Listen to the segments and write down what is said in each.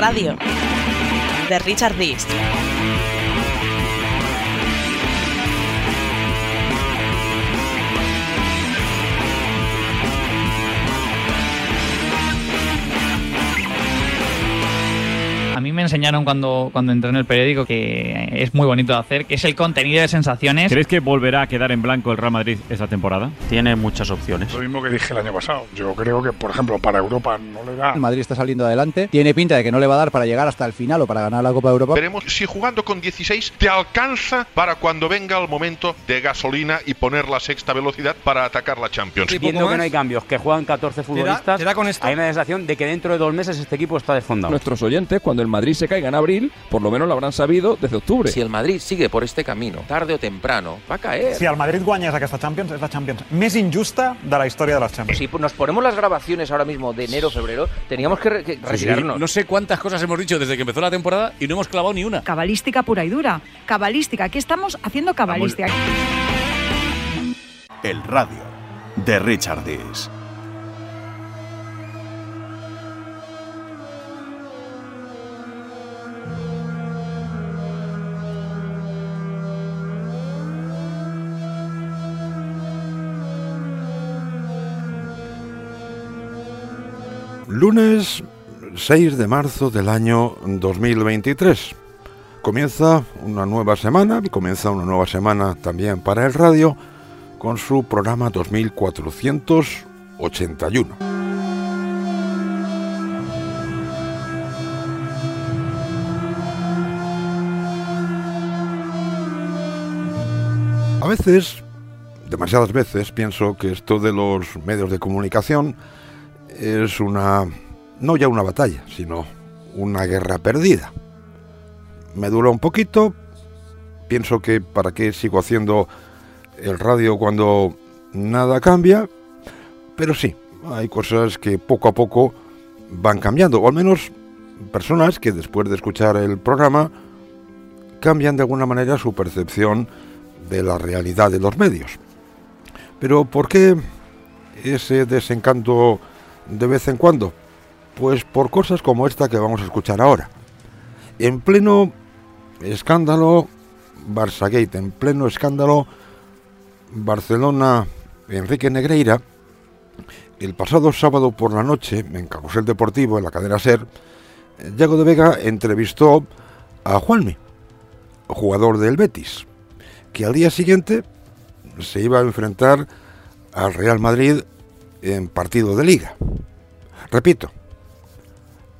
Radio, de Richard Dist. Me enseñaron cuando, cuando entré en el periódico que es muy bonito de hacer, que es el contenido de sensaciones. ¿Crees que volverá a quedar en blanco el Real Madrid esta temporada? Tiene muchas opciones. Lo mismo que dije el año pasado. Yo creo que, por ejemplo, para Europa no le da. El Madrid está saliendo adelante. Tiene pinta de que no le va a dar para llegar hasta el final o para ganar la Copa de Europa. Veremos si jugando con 16 te alcanza para cuando venga el momento de gasolina y poner la sexta velocidad para atacar la Champions. Viendo que no hay cambios, que juegan 14 futbolistas, ¿Será con esto? hay una sensación de que dentro de dos meses este equipo está desfondado. Nuestros oyentes, cuando el Madrid se caiga en abril, por lo menos lo habrán sabido desde octubre. Si el Madrid sigue por este camino, tarde o temprano, va a caer. Si el Madrid guanyes aquesta Champions, és la Champions més injusta de la història de les Champions. Si nos ponemos las grabaciones ahora mismo de enero, febrero, teníamos que, re- que retirarnos. No sé cuántas cosas hemos dicho desde que empezó la temporada y no hemos clavado ni una. Cabalística pura y dura. Cabalística. Aquí estamos haciendo cabalística. El Radio, de Richard Dis. Lunes 6 de marzo del año 2023. Comienza una nueva semana y comienza una nueva semana también para el radio con su programa 2481. A veces, demasiadas veces, pienso que esto de los medios de comunicación es una, no ya una batalla, sino una guerra perdida. Me dura un poquito, pienso que para qué sigo haciendo el radio cuando nada cambia, pero sí, hay cosas que poco a poco van cambiando, o al menos personas que después de escuchar el programa cambian de alguna manera su percepción de la realidad de los medios. Pero ¿por qué ese desencanto de vez en cuando? Pues por cosas como esta que vamos a escuchar ahora. En pleno escándalo Barçagate, en pleno escándalo Barcelona Enrique Negreira, el pasado sábado por la noche, en Carrusel Deportivo, en la cadena SER, Yago de Vega entrevistó a Juanmi, jugador del Betis, que al día siguiente se iba a enfrentar al Real Madrid en partido de liga. Repito,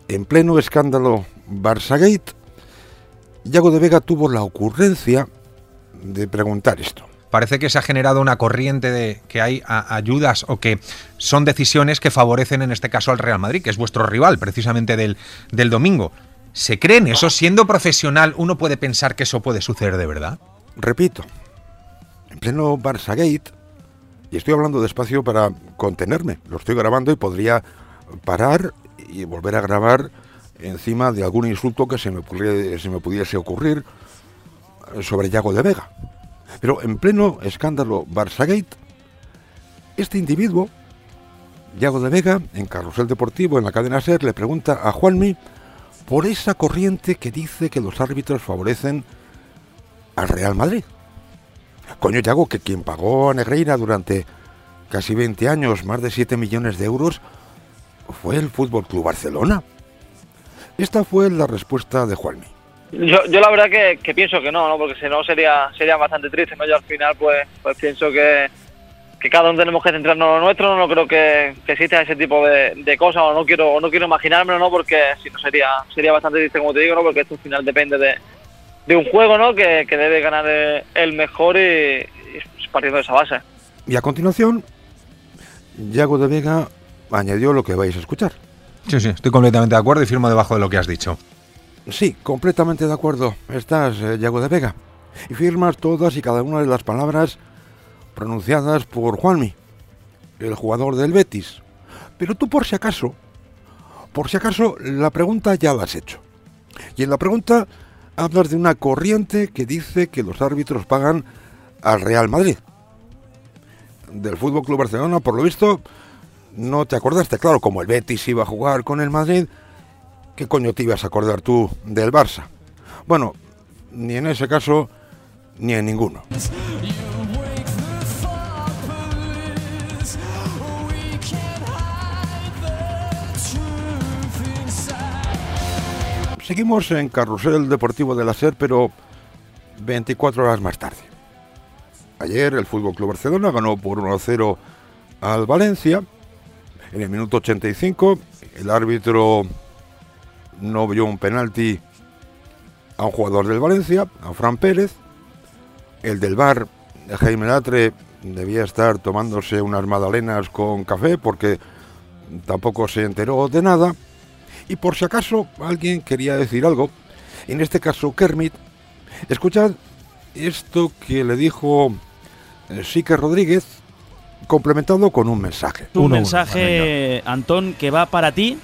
en pleno escándalo Barçagate, Yago de Vega tuvo la ocurrencia de preguntar esto. Parece que se ha generado una corriente de que hay ayudas o que son decisiones que favorecen en este caso al Real Madrid, que es vuestro rival precisamente del, del domingo. ¿Se creen eso? Siendo profesional, uno puede pensar que eso puede suceder de verdad. Repito, en pleno Barçagate, y estoy hablando despacio para contenerme, lo estoy grabando y podría parar y volver a grabar encima de algún insulto que se me, pudiese, se me pudiese ocurrir sobre Yago de Vega. Pero en pleno escándalo Barçagate, este individuo, Yago de Vega, en Carrusel Deportivo, en la cadena SER, le pregunta a Juanmi por esa corriente que dice que los árbitros favorecen al Real Madrid. Coño, Yago, que quien pagó a Negreira durante casi 20 años más de 7 millones de euros fue el Fútbol Club Barcelona. Esta fue la respuesta de Juanmi. Yo, yo la verdad que, pienso que no, ¿no? Porque si no sería sería bastante triste, ¿no? Yo al final pues pues pienso que, que cada uno tenemos que centrarnos en lo nuestro, no creo que, que exista ese tipo de, de cosas, o no quiero o no quiero imaginármelo, ¿no? Porque si no sería sería bastante triste, como te digo, ¿no? Porque esto al final depende de, de un juego, ¿no? Que, que debe ganar el, el mejor y, y partiendo de esa base. Y a continuación, Yago de Vega añadió lo que vais a escuchar. Sí, sí, estoy completamente de acuerdo y firmo debajo de lo que has dicho. Sí, completamente de acuerdo. Estás, eh, Yago de Vega. Y firmas todas y cada una de las palabras pronunciadas por Juanmi, el jugador del Betis. Pero tú por si acaso, por si acaso, la pregunta ya la has hecho. Y en la pregunta hablas de una corriente que dice que los árbitros pagan al Real Madrid. Del Fútbol Club Barcelona, por lo visto, no te acordaste, claro, como el Betis iba a jugar con el Madrid, ¿qué coño te ibas a acordar tú del Barça? Bueno, ni en ese caso, ni en ninguno. Seguimos en Carrusel Deportivo de la SER, pero 24 horas más tarde. Ayer el Fútbol Club Barcelona ganó por 1-0 al Valencia. En el minuto 85 el árbitro no vio un penalti a un jugador del Valencia, a Fran Pérez. El del bar, Jaime Latre, debía estar tomándose unas magdalenas con café porque tampoco se enteró de nada. Y por si acaso alguien quería decir algo, en este caso Kermit, escuchad esto que le dijo eh, Sique Rodríguez, complementado con un mensaje. Un mensaje, Antón, que va para ti.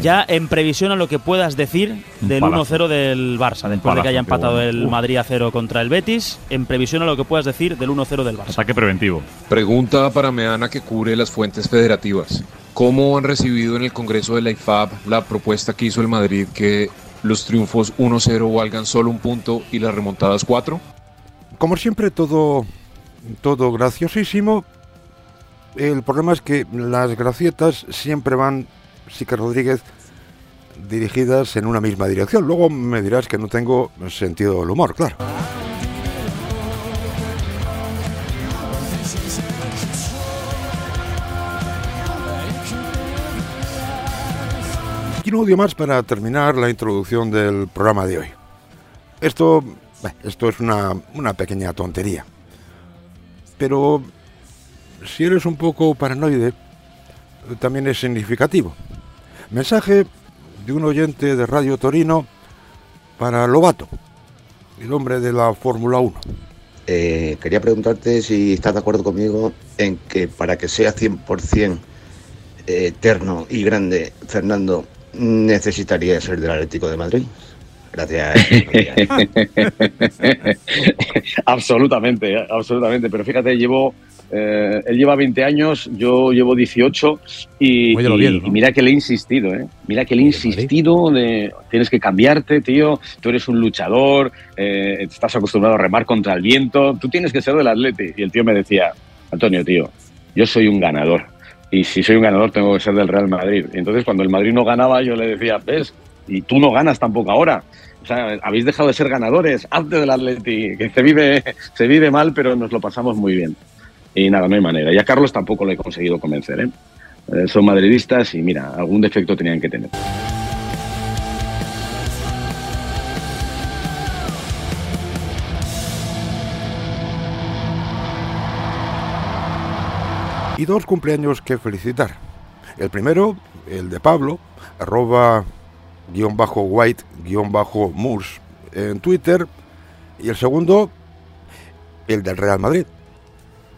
Ya en previsión a lo que puedas decir del palazo. 1-0 del Barça, después de que haya empatado bueno. el. Madrid a 0 contra el Betis, en previsión a lo que puedas decir del 1-0 del Barça. Ataque preventivo. Pregunta para Meana que cubre las fuentes federativas. ¿Cómo han recibido en el Congreso de la IFAB la propuesta que hizo el Madrid que los triunfos 1-0 valgan solo un punto y las remontadas 4? Como siempre, todo, todo graciosísimo. El problema es que las gracietas siempre van, Sique Rodríguez, dirigidas en una misma dirección. Luego me dirás que no tengo sentido del humor, claro. Un audio más para terminar la introducción del programa de hoy. Esto, esto es una, una pequeña tontería. Pero si eres un poco paranoide, también es significativo. Mensaje de un oyente de Radio Torino para Lobato, el hombre de la Fórmula 1. Eh, quería preguntarte si estás de acuerdo conmigo en que para que sea 100% eh, eterno y grande, Fernando, necesitaría ser del Atlético de Madrid. Gracias. absolutamente, absolutamente. Pero fíjate, llevo, eh, él lleva 20 años, yo llevo 18 y, y- ¿no? y mira que le he insistido, ¿eh? Mira que le he insistido de tienes que cambiarte, tío. Tú eres un luchador, eh, estás acostumbrado a remar contra el viento, tú tienes que ser del Atleti. Y el tío me decía, Antonio, tío, yo soy un ganador. Y si soy un ganador tengo que ser del Real Madrid. Entonces cuando el Madrid no ganaba yo le decía, ves, y tú no ganas tampoco ahora. O sea, habéis dejado de ser ganadores, hazte del Atleti, que se vive, se vive mal, pero nos lo pasamos muy bien. Y nada, no hay manera. Y a Carlos tampoco le he conseguido convencer, ¿eh? Eh, son madridistas y mira, algún defecto tenían que tener. Dos cumpleaños que felicitar. El primero, el de Pablo, arroba guion bajo white guion bajo mus en Twitter. Y el segundo, el del Real Madrid,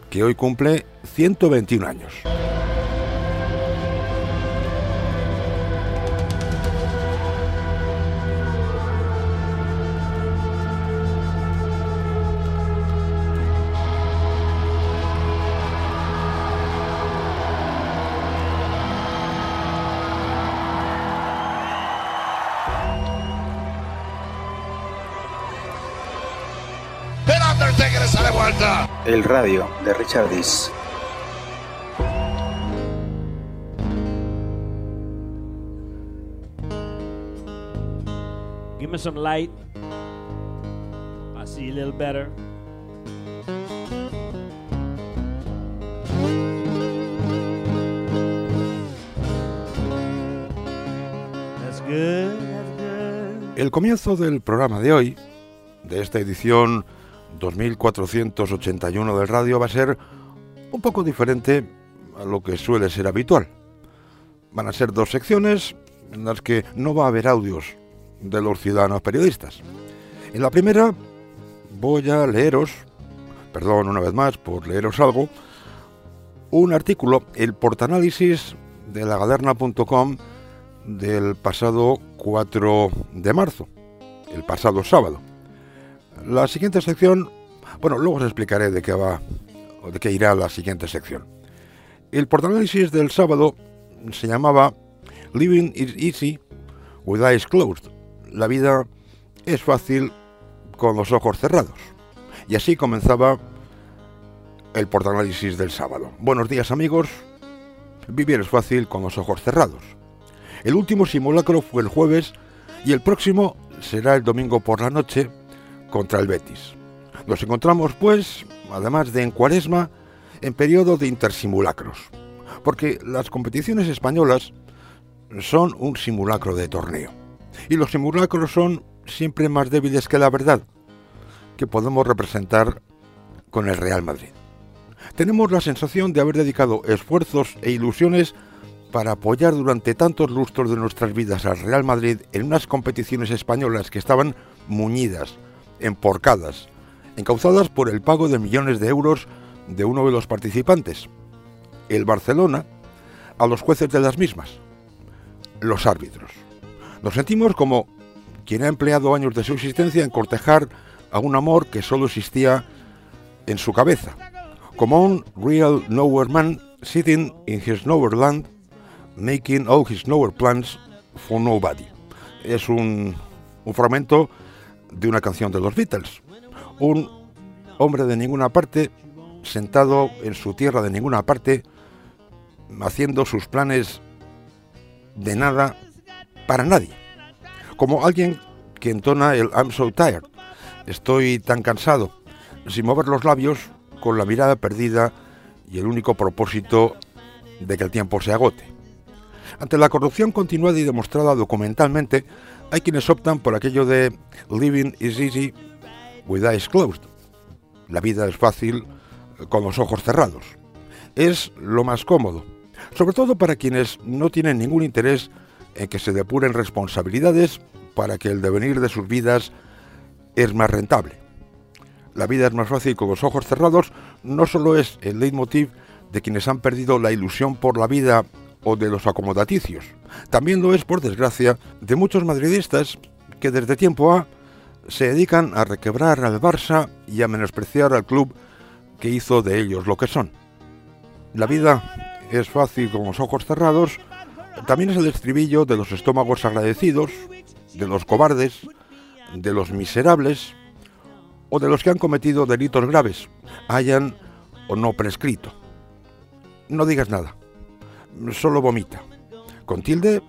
que hoy cumple 121 años. Vuelta. El radio de Richard Dis. Give me some light. I see a little better. That's good, that's good. El comienzo del programa de hoy, de esta edición 2481 del radio, va a ser un poco diferente a lo que suele ser habitual. Van a ser dos secciones en las que no va a haber audios de los ciudadanos periodistas. En la primera voy a leeros, perdón una vez más por leeros algo, un artículo, el portanálisis de lagaderna.com del pasado 4 de marzo, el pasado sábado. La siguiente sección, bueno, luego os explicaré de qué va o de qué irá la siguiente sección. El portanálisis del sábado se llamaba Living is Easy with eyes closed. La vida es fácil con los ojos cerrados. Y así comenzaba el portanálisis del sábado. Buenos días amigos. Vivir es fácil con los ojos cerrados. El último simulacro fue el jueves y el próximo será el domingo por la noche contra el Betis. Nos encontramos, pues, además de en cuaresma, en periodo de intersimulacros, porque las competiciones españolas son un simulacro de torneo. Y los simulacros son siempre más débiles que la verdad, que podemos representar con el Real Madrid. Tenemos la sensación de haber dedicado esfuerzos e ilusiones para apoyar durante tantos lustros de nuestras vidas al Real Madrid en unas competiciones españolas que estaban muñidas, emporcadas, encauzadas por el pago de millones de euros de uno de los participantes, el Barcelona, a los jueces de las mismas, los árbitros. Nos sentimos como quien ha empleado años de su existencia en cortejar a un amor que solo existía en su cabeza, como un real nowhere man sitting in his nowhere land, making all his nowhere plans for nobody. Es un, un fragmento de una canción de los Beatles. Un hombre de ninguna parte, sentado en su tierra de ninguna parte, haciendo sus planes de nada para nadie. Como alguien que entona el I'm so tired. Estoy tan cansado, sin mover los labios, con la mirada perdida y el único propósito de que el tiempo se agote. Ante la corrupción continuada y demostrada documentalmente, hay quienes optan por aquello de living is easy with eyes closed. La vida es fácil con los ojos cerrados. Es lo más cómodo, sobre todo para quienes no tienen ningún interés en que se depuren responsabilidades para que el devenir de sus vidas es más rentable. La vida es más fácil con los ojos cerrados no solo es el leitmotiv de quienes han perdido la ilusión por la vida o de los acomodaticios, también lo es, por desgracia, de muchos madridistas que desde tiempo A se dedican a requebrar al Barça y a menospreciar al club que hizo de ellos lo que son. La vida es fácil con los ojos cerrados, también es el estribillo de los estómagos agradecidos, de los cobardes, de los miserables o de los que han cometido delitos graves, hayan o no prescrito. No digas nada, solo vomita, con tilde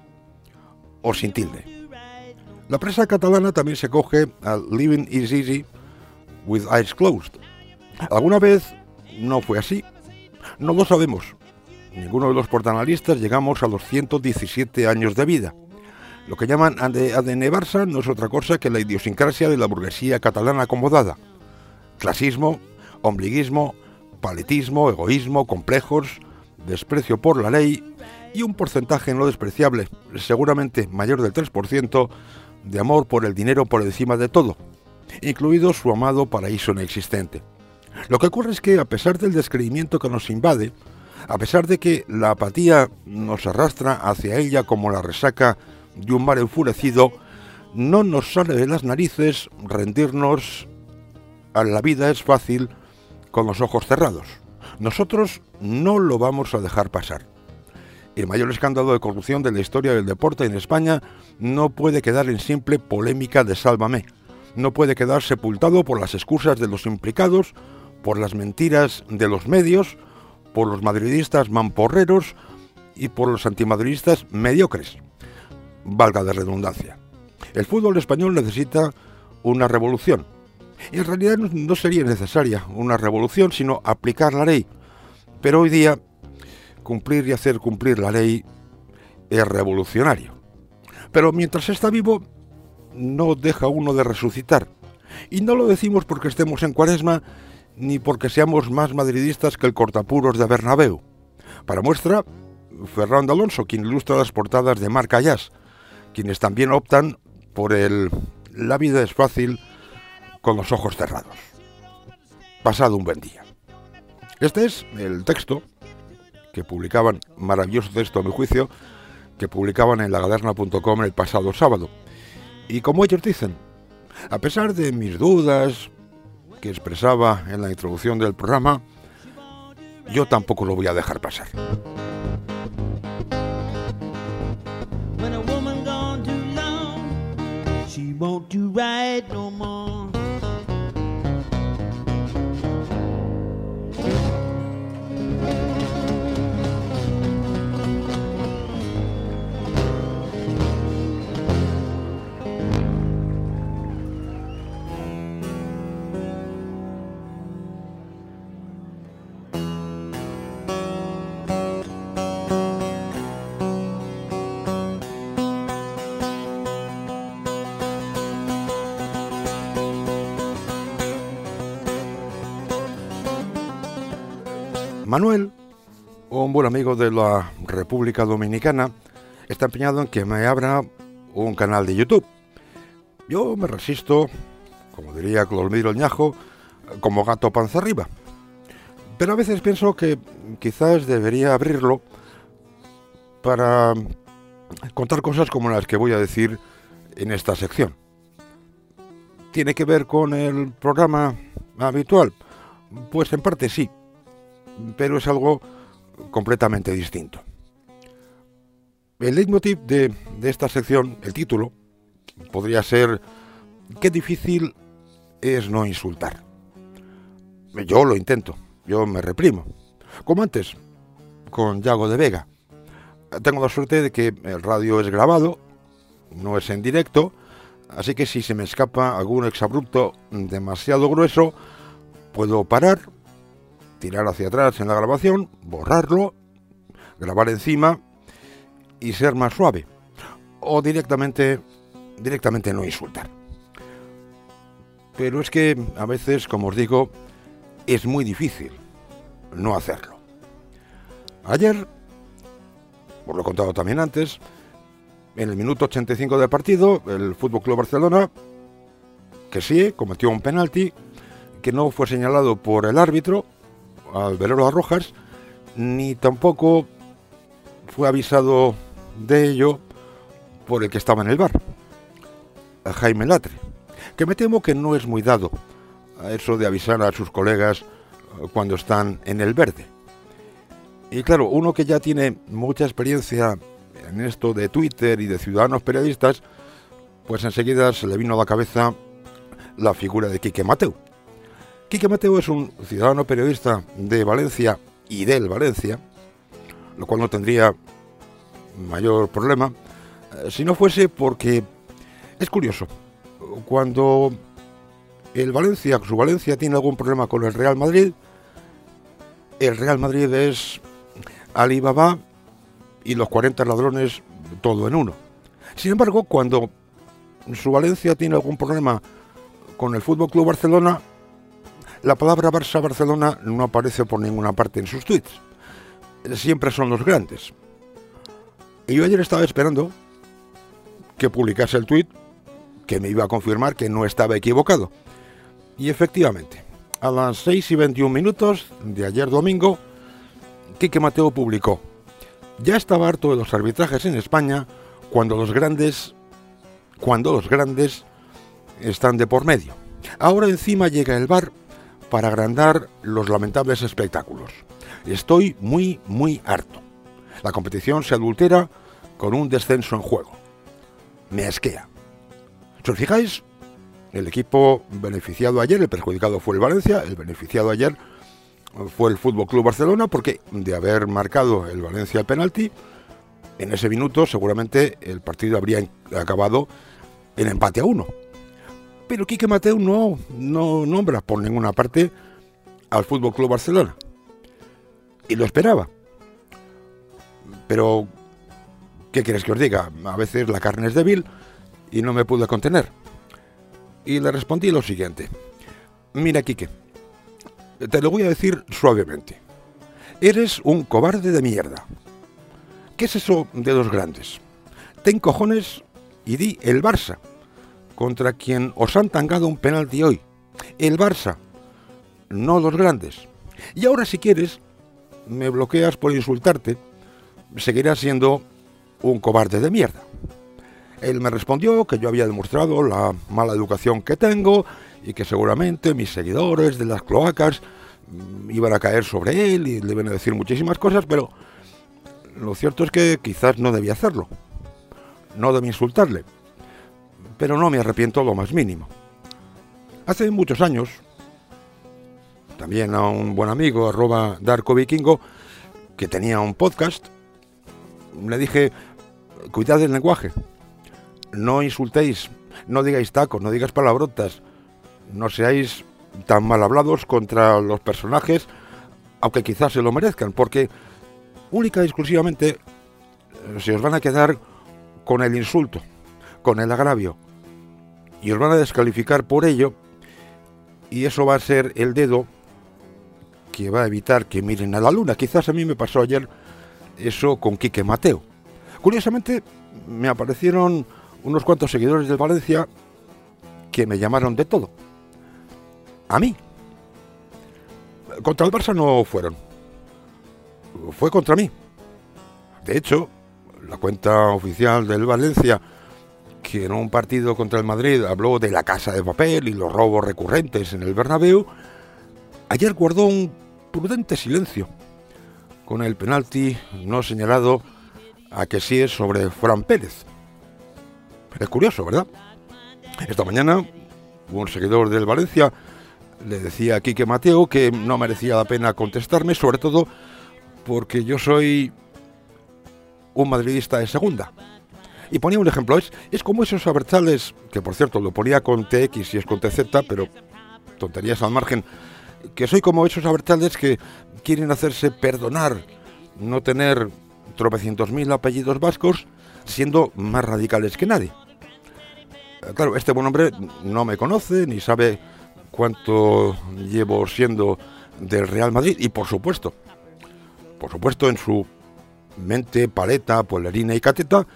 o sin tilde. La prensa catalana también se coge al living is easy with eyes closed. ¿Alguna vez no fue así? No lo sabemos. Ninguno de los portanalistas llegamos a los 117 años de vida. Lo que llaman ADN no es otra cosa que la idiosincrasia de la burguesía catalana acomodada. Clasismo, ombliguismo, paletismo, egoísmo, complejos, desprecio por la ley y un porcentaje no despreciable, seguramente mayor del 3%, de amor por el dinero por encima de todo, incluido su amado paraíso inexistente. Lo que ocurre es que, a pesar del descreimiento que nos invade, a pesar de que la apatía nos arrastra hacia ella como la resaca de un mar enfurecido, no nos sale de las narices rendirnos a la vida es fácil con los ojos cerrados. Nosotros no lo vamos a dejar pasar. El mayor escándalo de corrupción de la historia del deporte en España no puede quedar en simple polémica de sálvame. No puede quedar sepultado por las excusas de los implicados, por las mentiras de los medios, por los madridistas mamporreros y por los antimadridistas mediocres. Valga de redundancia. El fútbol español necesita una revolución. En realidad no sería necesaria una revolución, sino aplicar la ley. Pero hoy día, cumplir y hacer cumplir la ley es revolucionario. Pero mientras está vivo, no deja uno de resucitar. Y no lo decimos porque estemos en cuaresma, ni porque seamos más madridistas que el cortapuros de Bernabéu. Para muestra, Fernando Alonso, quien ilustra las portadas de Marca Jazz, quienes también optan por el La vida es fácil con los ojos cerrados. Pasado un buen día. Este es el texto que publicaban, maravilloso texto a mi juicio, que publicaban en lagaderna.com el pasado sábado. Y como ellos dicen, a pesar de mis dudas, que expresaba en la introducción del programa, yo tampoco lo voy a dejar pasar. More? Manuel, un buen amigo de la República Dominicana, está empeñado en que me abra un canal de YouTube. Yo me resisto, como diría Clolmiro el Ñajo, como gato panza arriba. Pero a veces pienso que quizás debería abrirlo para contar cosas como las que voy a decir en esta sección. ¿Tiene que ver con el programa habitual? Pues en parte sí, pero es algo completamente distinto. El leitmotiv de, de esta sección, el título, podría ser Qué difícil es no insultar. Yo lo intento, yo me reprimo. Como antes, con Yago de Vega. Tengo la suerte de que el radio es grabado, no es en directo, así que si se me escapa algún exabrupto demasiado grueso, puedo parar, tirar hacia atrás en la grabación, borrarlo, grabar encima y ser más suave. O directamente, directamente no insultar. Pero es que a veces, como os digo, es muy difícil no hacerlo. Ayer, os lo he contado también antes, en el minuto 85 del partido, el Fútbol Club Barcelona, que sí, cometió un penalti que no fue señalado por el árbitro, al velero a Rojas, ni tampoco fue avisado de ello por el que estaba en el bar, a Jaime Latre, que me temo que no es muy dado a eso de avisar a sus colegas cuando están en el verde. Y claro, uno que ya tiene mucha experiencia en esto de Twitter y de ciudadanos periodistas, pues enseguida se le vino a la cabeza la figura de Quique Mateu. Quique Mateu es un ciudadano periodista de Valencia y del Valencia, lo cual no tendría mayor problema, eh, si no fuese porque es curioso, cuando el Valencia, su Valencia tiene algún problema con el Real Madrid, el Real Madrid es Alibaba y los 40 ladrones todo en uno. Sin embargo, cuando su Valencia tiene algún problema con el Fútbol Club Barcelona, la palabra Barça-Barcelona no aparece por ninguna parte en sus tweets. Siempre son los grandes. Y yo ayer estaba esperando que publicase el tweet que me iba a confirmar que no estaba equivocado. Y efectivamente, a las 6 y 21 minutos de ayer domingo, Quique Mateo publicó, ya estaba harto de los arbitrajes en España cuando los grandes, cuando los grandes están de por medio. Ahora encima llega el bar para agrandar los lamentables espectáculos. Estoy muy, muy harto. La competición se adultera con un descenso en juego. Me asquea. Si os fijáis, el equipo beneficiado ayer, el perjudicado fue el Valencia, el beneficiado ayer fue el Fútbol Club Barcelona porque de haber marcado el Valencia el penalti, en ese minuto seguramente el partido habría acabado en empate a uno. Pero Quique Mateo no, no nombra por ninguna parte al Fútbol Club Barcelona. Y lo esperaba. Pero, ¿qué quieres que os diga? A veces la carne es débil y no me pude contener. Y le respondí lo siguiente. Mira, Quique, te lo voy a decir suavemente. Eres un cobarde de mierda. ¿Qué es eso de los grandes? Ten cojones y di el Barça, contra quien os han tangado un penalti hoy. El Barça, no los grandes. Y ahora si quieres, me bloqueas por insultarte, seguirás siendo un cobarde de mierda. Él me respondió que yo había demostrado la mala educación que tengo y que seguramente mis seguidores de las cloacas mm, iban a caer sobre él y le iban a decir muchísimas cosas, pero lo cierto es que quizás no debía hacerlo. No debía insultarle. Pero no me arrepiento lo más mínimo. Hace muchos años, también a un buen amigo, arroba Darko Vikingo, que tenía un podcast, le dije, cuidad del lenguaje, no insultéis, no digáis tacos, no digáis palabrotas, no seáis tan mal hablados contra los personajes, aunque quizás se lo merezcan, porque única y exclusivamente eh, se os van a quedar con el insulto, con el agravio, y os van a descalificar por ello, y eso va a ser el dedo que va a evitar que miren a la luna. Quizás a mí me pasó ayer eso con Quique Mateo. Curiosamente, me aparecieron unos cuantos seguidores del Valencia que me llamaron de todo. A mí. Contra el Barça no fueron. Fue contra mí. De hecho, la cuenta oficial del Valencia, que en un partido contra el Madrid habló de la casa de papel y los robos recurrentes en el Bernabéu, ayer guardó un prudente silencio con el penalti no señalado a que sí es sobre Fran Pérez. Es curioso, ¿verdad? Esta mañana un seguidor del Valencia le decía a Quique Mateo que no merecía la pena contestarme, sobre todo porque yo soy un madridista de segunda. Y ponía un ejemplo, es, es como esos abertzales, que por cierto lo ponía con TX y es con TZ, pero tonterías al margen, que soy como esos abertzales que quieren hacerse perdonar no tener tropecientos mil apellidos vascos siendo más radicales que nadie. Eh, Claro, este buen hombre no me conoce ni sabe cuánto llevo siendo del Real Madrid y por supuesto, por supuesto en su mente, paleta, polerina y cateta,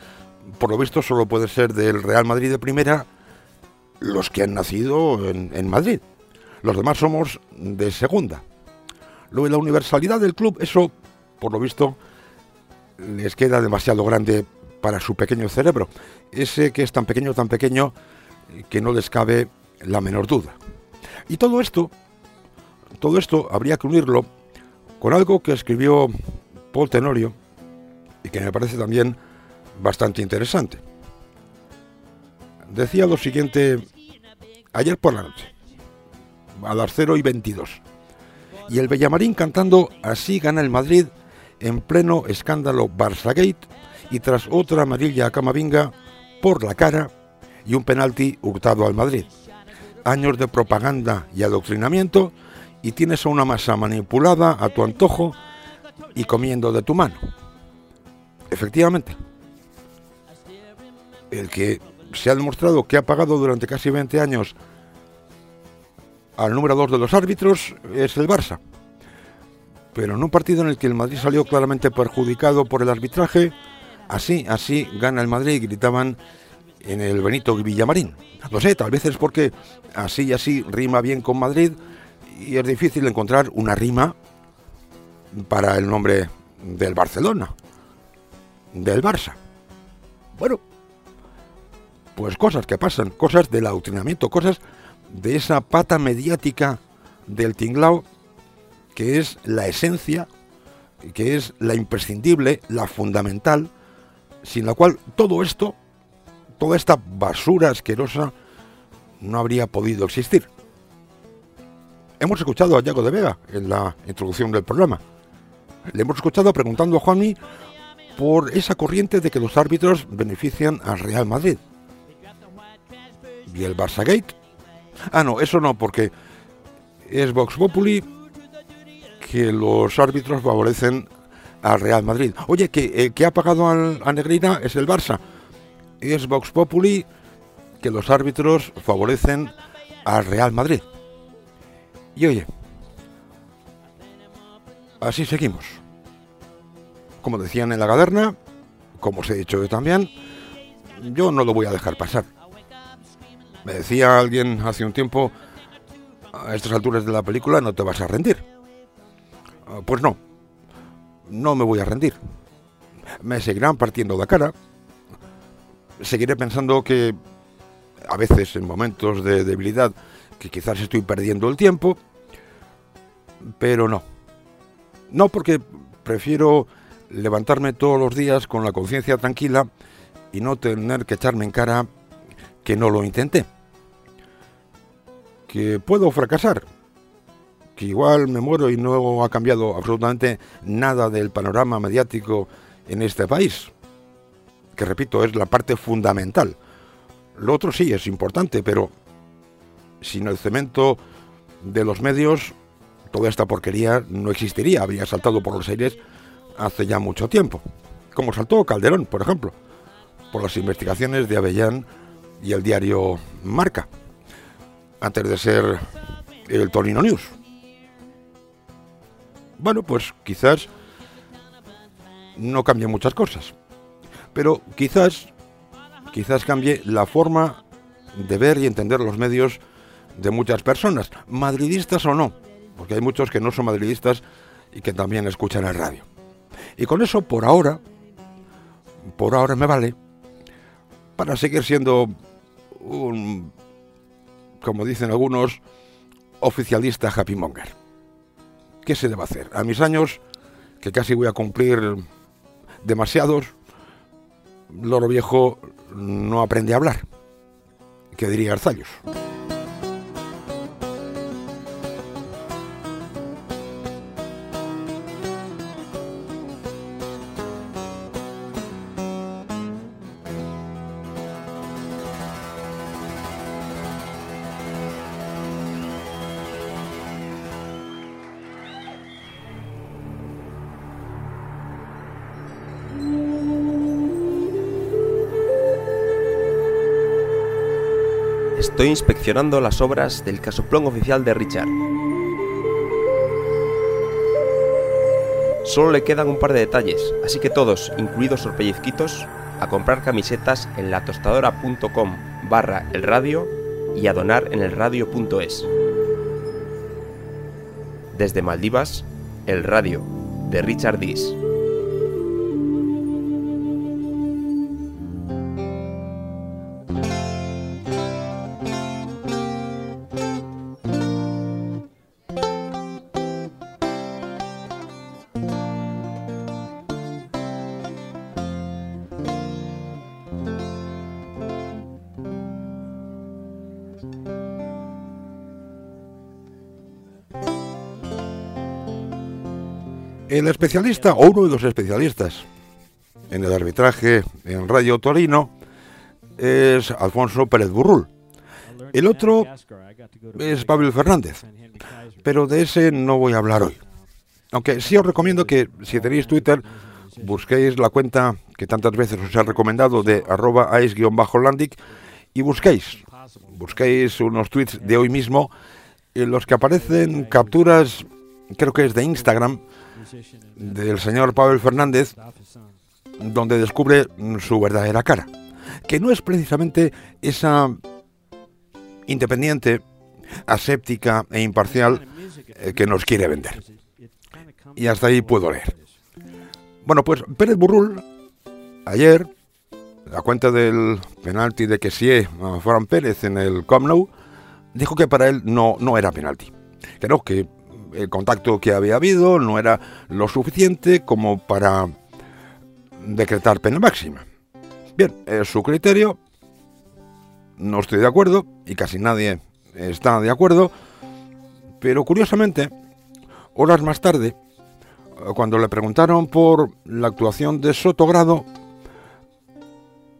por lo visto solo puede ser del Real Madrid de primera los que han nacido en, Madrid. Los demás somos de segunda. Lo de la universalidad del club, eso, por lo visto, les queda demasiado grande para su pequeño cerebro. Ese que es tan pequeño, tan pequeño, que no les cabe la menor duda. Y todo esto, todo esto habría que unirlo con algo que escribió Paul Tenorio y que me parece también bastante interesante. Decía lo siguiente ayer por la noche, a las 0 y 22. Y el Bellamarín cantando Así gana el Madrid en pleno escándalo Barçagate y tras otra amarilla a Camavinga por la cara y un penalti hurtado al Madrid. Años de propaganda y adoctrinamiento y tienes a una masa manipulada a tu antojo y comiendo de tu mano. Efectivamente, el que se ha demostrado que ha pagado durante casi 20 años al número 2 de los árbitros es el Barça. Pero en un partido en el que el Madrid salió claramente perjudicado por el arbitraje, así, así gana el Madrid, gritaban en el Benito Villamarín. No sé, tal vez es porque así y así rima bien con Madrid y es difícil encontrar una rima para el nombre del Barcelona, del Barça. Bueno, pues cosas que pasan, cosas del adoctrinamiento, cosas de esa pata mediática del tinglao que es la esencia, que es la imprescindible, la fundamental, sin la cual todo esto, toda esta basura asquerosa, no habría podido existir. Hemos escuchado a Yago de Vega en la introducción del programa. Le hemos escuchado preguntando a Juanmi por esa corriente de que los árbitros benefician al Real Madrid. ¿Y el Barça Gate? Ah, no, eso no, porque es Vox Populi que los árbitros favorecen al Real Madrid. Oye, que, eh, que ha pagado al, a Negrina es el Barça. Es Vox Populi que los árbitros favorecen al Real Madrid. Y oye, así seguimos. Como decían en la gaderna, como os he dicho yo también, yo no lo voy a dejar pasar. Me decía alguien hace un tiempo, a estas alturas de la película no te vas a rendir. Ah, Pues no, no me voy a rendir. Me seguirán partiendo la cara. Seguiré pensando que a veces en momentos de debilidad que quizás estoy perdiendo el tiempo, pero no. No porque prefiero levantarme todos los días con la conciencia tranquila y no tener que echarme en cara que no lo intenté. Que puedo fracasar. Que igual me muero y no ha cambiado absolutamente nada del panorama mediático en este país. Que repito, es la parte fundamental. Lo otro sí es importante, pero sin el cemento de los medios, toda esta porquería no existiría, habría saltado por los aires hace ya mucho tiempo. Como saltó Calderón, por ejemplo, por las investigaciones de Avellán y el diario Marca, antes de ser el Torino News. Bueno, pues quizás no cambie muchas cosas, pero quizás, quizás cambie la forma de ver y entender los medios de muchas personas, madridistas o no, porque hay muchos que no son madridistas y que también escuchan el radio. Y con eso, por ahora, por ahora me vale para seguir siendo un, como dicen algunos, oficialista happy monger. ¿Qué se debe hacer? A mis años, que casi voy a cumplir demasiados, loro viejo no aprende a hablar. ¿Qué diría Arzayos? Estoy inspeccionando las obras del casoplón oficial de Richard. Solo le quedan un par de detalles, así que todos, incluidos los pellizquitos, a comprar camisetas en latostadora.com barra el radio y a donar en el radio.es. Desde Maldivas, el radio de Richard Dis. El especialista, o uno de los especialistas en el arbitraje en Radio Torino, es Alfonso Pérez Burrul. El otro es Pablo Fernández, pero de ese no voy a hablar hoy. Aunque sí os recomiendo que si tenéis Twitter, busquéis la cuenta que tantas veces os he recomendado de arroba ice-landic y busquéis, busquéis unos tweets de hoy mismo en los que aparecen capturas, creo que es de Instagram, del señor Pavel Fernández, donde descubre su verdadera cara, que no es precisamente esa independiente, aséptica e imparcial eh, que nos quiere vender. Y hasta ahí puedo leer. Bueno, pues Pérez Burrul, ayer, a cuenta del penalti de que a Fran Pérez en el Camp dijo que para él no, no era penalti. Creo que el contacto que había habido no era lo suficiente como para decretar pena máxima. Bien, es su criterio, no estoy de acuerdo y casi nadie está de acuerdo, pero curiosamente, horas más tarde, cuando le preguntaron por la actuación de Sotogrado,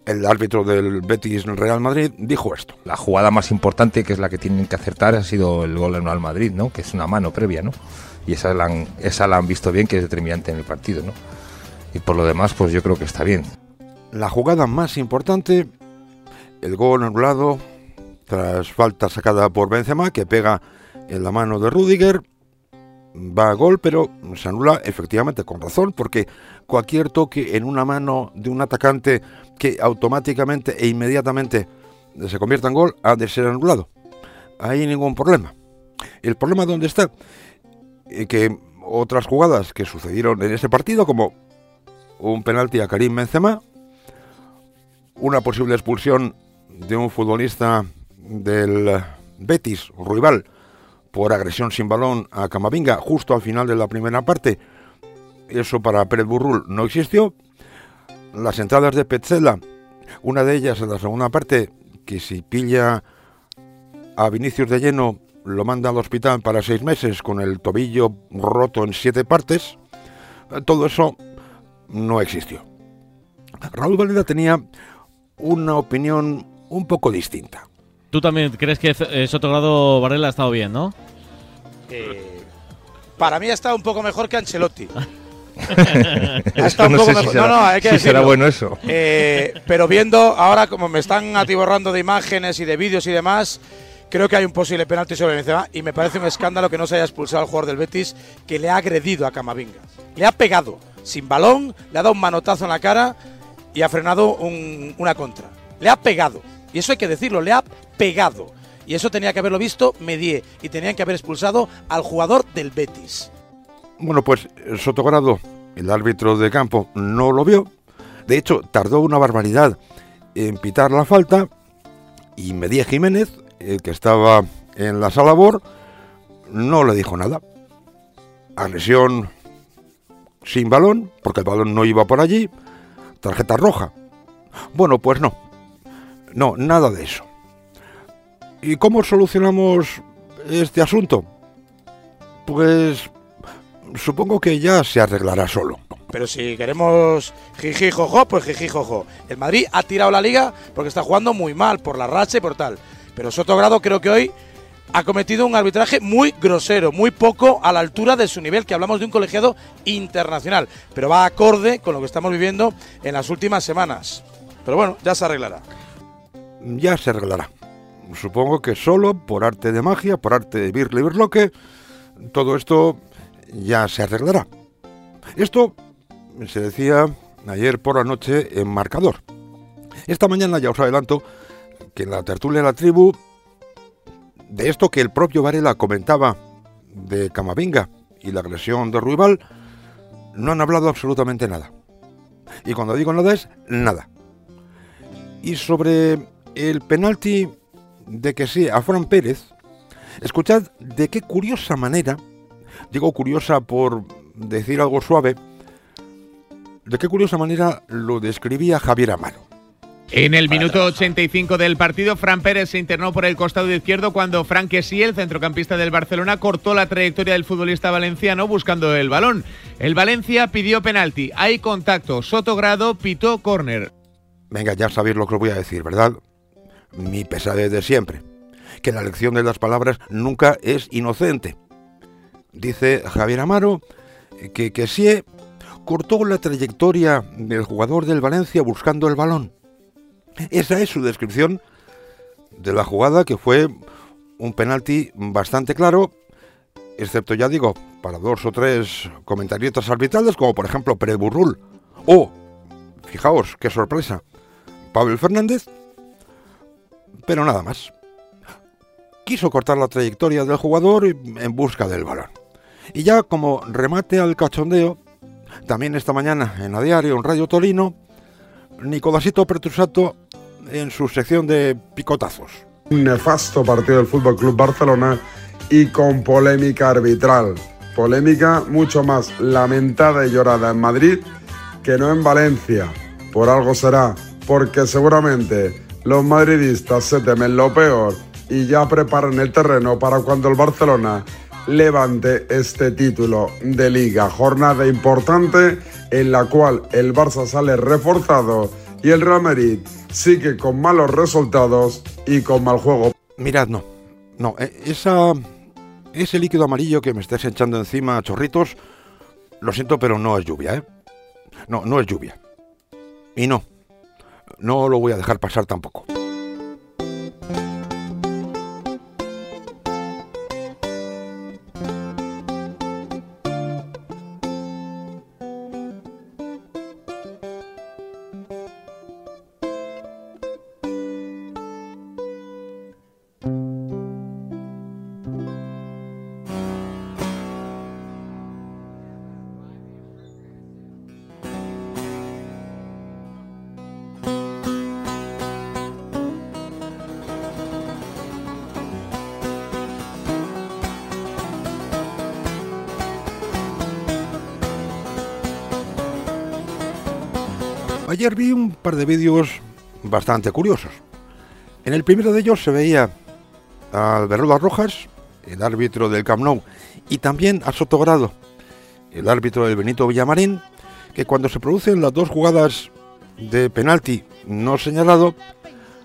el árbitro del Betis Real Madrid dijo esto. La jugada más importante, que es la que tienen que acertar, ha sido el gol en Real Madrid, ¿no? Que es una mano previa, ¿no? Y esa la han, esa la han visto bien, que es determinante en el partido, ¿no? Y por lo demás, pues yo creo que está bien. La jugada más importante, el gol anulado tras falta sacada por Benzema, que pega en la mano de Rudiger, va a gol, pero se anula efectivamente con razón, porque cualquier toque en una mano de un atacante que automáticamente e inmediatamente se convierta en gol ha de ser anulado. Hay ningún problema. El problema dónde está? Eh, que otras jugadas que sucedieron en ese partido, como un penalti a Karim Benzema, una posible expulsión de un futbolista del Betis, rival, por agresión sin balón a Camavinga justo al final de la primera parte. Eso para Pérez Burrul no existió. Las entradas de Petzela, una de ellas en la segunda parte, que si pilla a Vinicius de lleno lo manda al hospital para seis meses con el tobillo roto en siete partes, todo eso no existió. Raúl Valera tenía una opinión un poco distinta. Tú también crees que eh, Sotogrado Varela ha estado bien, ¿no? Eh, para mí ha estado un poco mejor que Ancelotti. Estado un poco mejor. no, no, hay que si será bueno eso. Eh, pero viendo ahora como me están atiborrando de imágenes y de vídeos y demás, creo que hay un posible penalti sobre Benzema y me parece un escándalo que no se haya expulsado al jugador del Betis que le ha agredido a Camavinga. Le ha pegado sin balón, le ha dado un manotazo en la cara y ha frenado una contra. Le ha pegado. Y eso hay que decirlo, le ha pegado. Y eso tenía que haberlo visto Medie y tenían que haber expulsado al jugador del Betis. Bueno, pues Sotogrado, el árbitro de campo, no lo vio. De hecho, tardó una barbaridad en pitar la falta y Medie Jiménez, el que estaba en la sala BOR, no le dijo nada. Agresión sin balón, porque el balón no iba por allí. Tarjeta roja. Bueno, pues no. No, nada de eso. ¿Y cómo solucionamos este asunto? Pues supongo que ya se arreglará solo. Pero si queremos jiji jojo, pues jiji jojo. El Madrid ha tirado la liga porque está jugando muy mal por la racha y por tal. Pero Soto Grado creo que hoy ha cometido un arbitraje muy grosero, muy poco a la altura de su nivel, que hablamos de un colegiado internacional, pero va acorde con lo que estamos viviendo en las últimas semanas. Pero bueno, ya se arreglará. Ya se arreglará. Supongo que solo por arte de magia, por arte de Birle Birloque, todo esto ya se arreglará. Esto se decía ayer por la noche en marcador. Esta mañana ya os adelanto que en la tertulia de la tribu de esto que el propio Varela comentaba de Camavinga y la agresión de Ruibal, no han hablado absolutamente nada. Y cuando digo nada es nada. Y sobre el penalti de que sí a Fran Pérez, escuchad de qué curiosa manera, digo curiosa por decir algo suave, de qué curiosa manera lo describía Javier Amaro. En el minuto 85 del partido, Fran Pérez se internó por el costado izquierdo cuando Frank Kessie, el centrocampista del Barcelona, cortó la trayectoria del futbolista valenciano buscando el balón. El Valencia pidió penalti. Hay contacto. Sotogrado pitó córner. Venga, ya sabéis lo que os voy a decir, ¿verdad? Mi pesadez de siempre. Que la lección de las palabras nunca es inocente. Dice Javier Amaro que Kessie cortó la trayectoria del jugador del Valencia buscando el balón. Esa es su descripción de la jugada que fue un penalti bastante claro, excepto ya digo, para dos o tres comentarietas arbitrales, como por ejemplo Pérez Burrul, o, fijaos, qué sorpresa, Pablo Fernández, pero nada más. Quiso cortar la trayectoria del jugador en busca del balón. Y ya como remate al cachondeo, también esta mañana en la diario, en Radio Torino, Nicolasito Pertusato en su sección de picotazos. Un nefasto partido del Fútbol Club Barcelona y con polémica arbitral. Polémica mucho más lamentada y llorada en Madrid que no en Valencia. Por algo será, porque seguramente los madridistas se temen lo peor y ya preparan el terreno para cuando el Barcelona levante este título de liga. Jornada importante en la cual el Barça sale reforzado y el Real Madrid sigue con malos resultados y con mal juego. Mirad, no, no, e, esa, ese líquido amarillo que me estáis echando encima, chorritos, lo siento, pero no es lluvia, ¿eh? No, no es lluvia. Y no, no lo voy a dejar pasar tampoco. Par de vídeos bastante curiosos. En el primero de ellos se veía a Alberola Rojas, el árbitro del Camp Nou, y también a Sotogrado, el árbitro del Benito Villamarín, que cuando se producen las dos jugadas de penalti no señalado,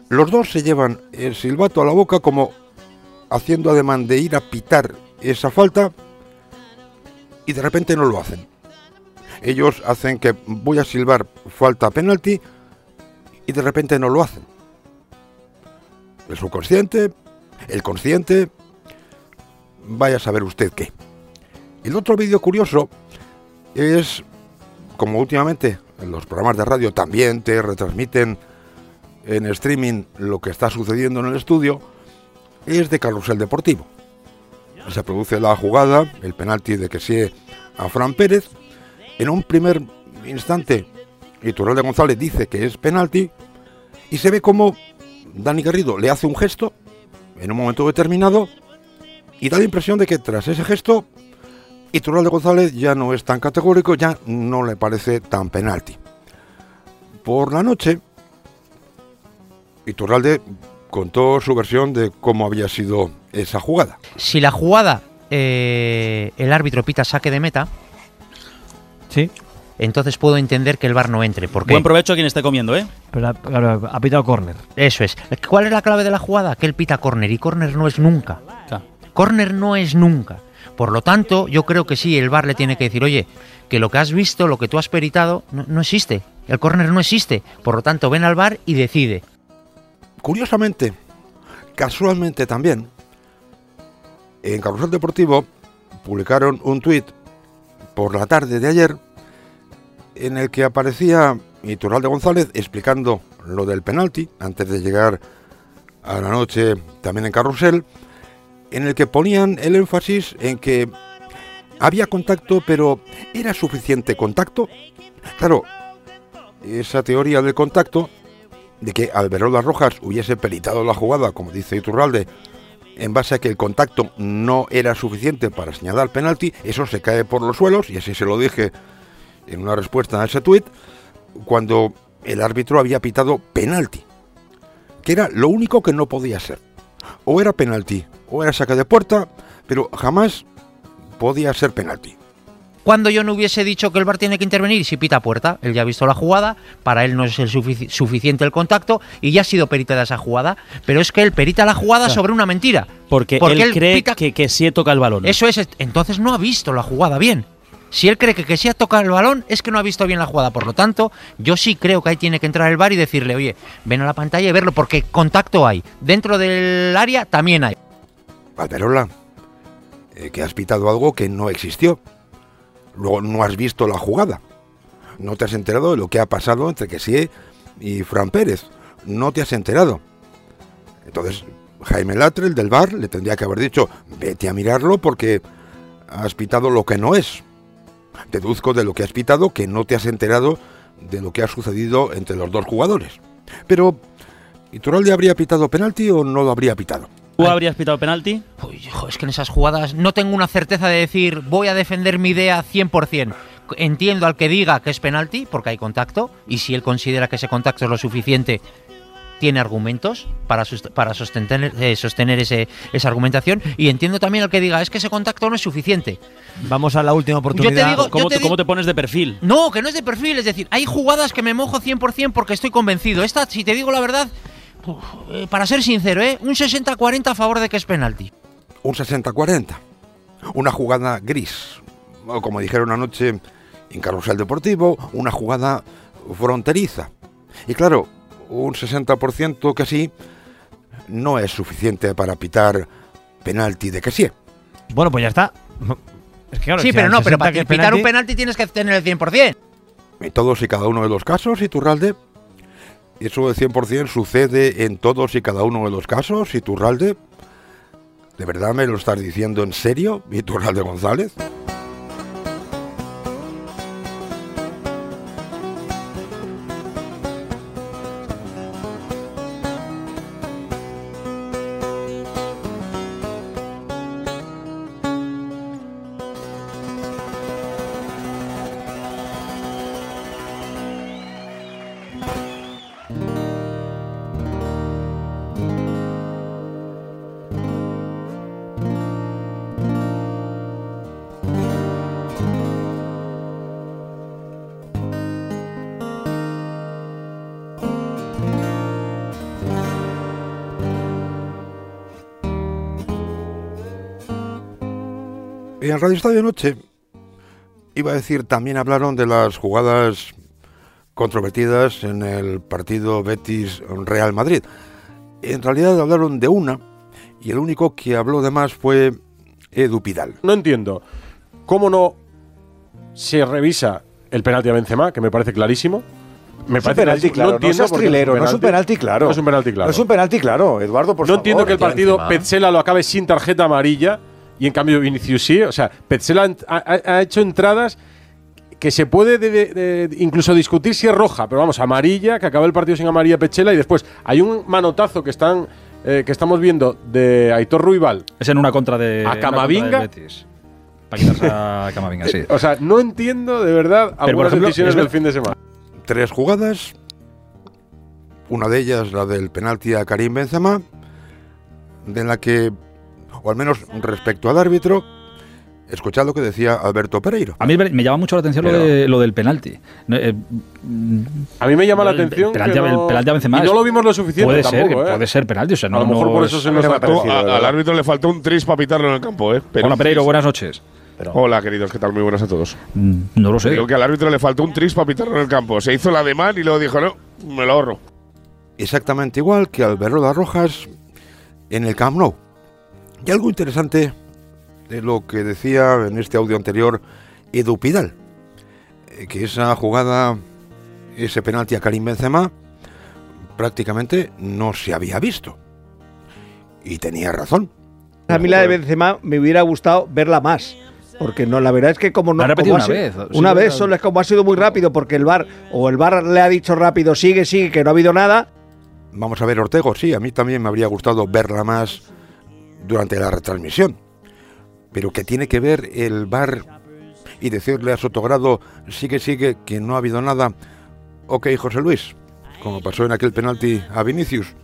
los dos se llevan el silbato a la boca como haciendo ademán de ir a pitar esa falta y de repente no lo hacen. Ellos hacen que voy a silbar falta penalti y de repente no lo hacen. El subconsciente, el consciente, vaya a saber usted qué. El otro vídeo curioso es, como últimamente en los programas de radio también te retransmiten en streaming lo que está sucediendo en el estudio, es de Carrusel Deportivo. Se produce la jugada, el penalti de que sea a Fran Pérez. En un primer instante, Iturralde González dice que es penalti y se ve como Dani Garrido le hace un gesto en un momento determinado y da la impresión de que tras ese gesto Iturralde González ya no es tan categórico, ya no le parece tan penalti. Por la noche, Iturralde contó su versión de cómo había sido esa jugada. Si la jugada eh, el árbitro pita saque de meta, sí. Entonces puedo entender que el bar no entre. ¿Por qué? Buen provecho a quien esté comiendo, ¿eh? Pero ha, claro, ha pitado córner. Eso es. ¿Cuál es la clave de la jugada? Que él pita córner y córner no es nunca. Córner no es nunca. Por lo tanto, yo creo que sí, el bar le tiene que decir, oye, que lo que has visto, lo que tú has peritado, no, no existe. El córner no existe. Por lo tanto, ven al bar y decide. Curiosamente, casualmente también, en Carrusel Deportivo publicaron un tuit por la tarde de ayer en el que aparecía Iturralde González explicando lo del penalti antes de llegar a la noche también en Carrusel, en el que ponían el énfasis en que había contacto, pero ¿era suficiente contacto? Claro, esa teoría del contacto, de que Alberola Rojas hubiese peritado la jugada, como dice Iturralde, en base a que el contacto no era suficiente para señalar penalti, eso se cae por los suelos, y así se lo dije en una respuesta a ese tuit, cuando el árbitro había pitado penalti, que era lo único que no podía ser. O era penalti, o era saque de puerta, pero jamás podía ser penalti. Cuando yo no hubiese dicho que el VAR tiene que intervenir, si pita puerta, él ya ha visto la jugada, para él no es el suficiente el contacto y ya ha sido perita de esa jugada, pero es que él perita la jugada sobre una mentira. Porque, él, cree que, que sí toca el balón. Eso es, entonces no ha visto la jugada bien. Si él cree que, que ha tocado el balón, es que no ha visto bien la jugada. Por lo tanto, yo sí creo que ahí tiene que entrar el VAR y decirle, oye, ven a la pantalla y verlo, porque contacto hay. Dentro del área también hay. Valverola, eh, que has pitado algo que no existió. Luego no has visto la jugada. No te has enterado de lo que ha pasado entre Kessie y Fran Pérez. No te has enterado. Entonces, Jaime Latre, el del bar, le tendría que haber dicho, vete a mirarlo porque has pitado lo que no es. Deduzco de lo que has pitado que no te has enterado de lo que ha sucedido entre los dos jugadores. Pero, ¿Iturralde habría pitado penalti o no lo habría pitado? ¿Tú habrías pitado penalti? Uy, hijo, es que en esas jugadas no tengo una certeza de decir voy a defender mi idea 100%. Entiendo al que diga que es penalti porque hay contacto y si él considera que ese contacto es lo suficiente, tiene argumentos para, para sostener, eh, sostener ese, esa argumentación y entiendo también al que diga es que ese contacto no es suficiente. Vamos a la última oportunidad. ¿Cómo, te, ¿Cómo, te, pones de perfil? No, que no es de perfil, es decir, hay jugadas que me mojo 100% porque estoy convencido. Esta, si te digo la verdad, eh, para ser sincero, ¿eh? un 60-40 a favor de que es penalti. Un 60-40. Una jugada gris. O como dijeron anoche en Carrusel Deportivo, una jugada fronteriza. Y claro, un 60% que sí no es suficiente para pitar penalti de que sí. Bueno, pues ya está. sí, pero no, pero para pitar un penalti tienes que tener el 100%. En todos y cada uno de los casos, Iturralde, eso del 100% sucede en todos y cada uno de los casos, Iturralde. ¿De verdad me lo estás diciendo en serio, Iturralde González? En Radio Estadio Noche, iba a decir, también hablaron de las jugadas controvertidas en el partido Betis-Real Madrid. En realidad hablaron de una y el único que habló de más fue Edu Pidal. No entiendo cómo no se revisa el penalti a Benzema, que me parece clarísimo. Me Es un parece penalti claro, no entiendo seas no es un penalti claro. No es un penalti claro. No es un penalti claro, Eduardo, por no favor. entiendo que el partido Petzela lo acabe sin tarjeta amarilla y en cambio Vinicius sí. O sea, Petzela ha, hecho entradas que se puede de- de- de- incluso discutir si es roja, pero vamos, amarilla, que acaba el partido sin amarilla Petzela y después hay un manotazo que están eh, que estamos viendo de Aitor Ruibal. Es en una contra de. A Camavinga. Para quitarse a Camavinga, sí. O sea, no entiendo de verdad algunas ejemplo, decisiones es del fin de semana. Tres jugadas, una de ellas la del penalti a Karim Benzema, de la que, o al menos respecto al árbitro, escuchad lo que decía Alberto Pereiro. A mí me llama mucho la atención lo, Pero- de, lo del penalti. No, eh, A mí me llama la el- atención El penalti, que no- el penalti a Benzema y no lo vimos lo suficiente Puede ser, tampoco, que ¿eh? puede ser penalti. O sea, no, A lo mejor no por es- eso se nos Faltó- al árbitro le faltó un tris para pitarlo en el campo, ¿eh? Pero Hola, Pereiro, buenas noches. Hola, queridos, ¿qué tal? Muy buenas a todos. Mm, No lo sé. Digo que al árbitro le faltó un tris para pitarlo en el campo. Se hizo la de mal y luego dijo, no, me lo ahorro. Exactamente igual que Alberto Rojas en el Camp Nou. Y algo interesante de lo que decía en este audio anterior Edu Pidal, eh, que esa jugada, ese penalti a Karim Benzema, prácticamente no se había visto. Y tenía razón. A mí la de Benzema me hubiera gustado verla más. Porque no, la verdad es que como no. Ha como ha una sido- vez, Una sí, vez, solo es como ha sido muy rápido, porque el bar o el bar le ha dicho rápido, sigue, sigue, que no ha habido nada. Vamos a ver Ortego, sí, a mí también me habría gustado verla más durante la retransmisión. Pero que tiene que ver el bar y decirle a Sotogrado, sigue, sigue, que no ha habido nada. Ok, José Luis, como pasó en aquel penalti a Vinicius.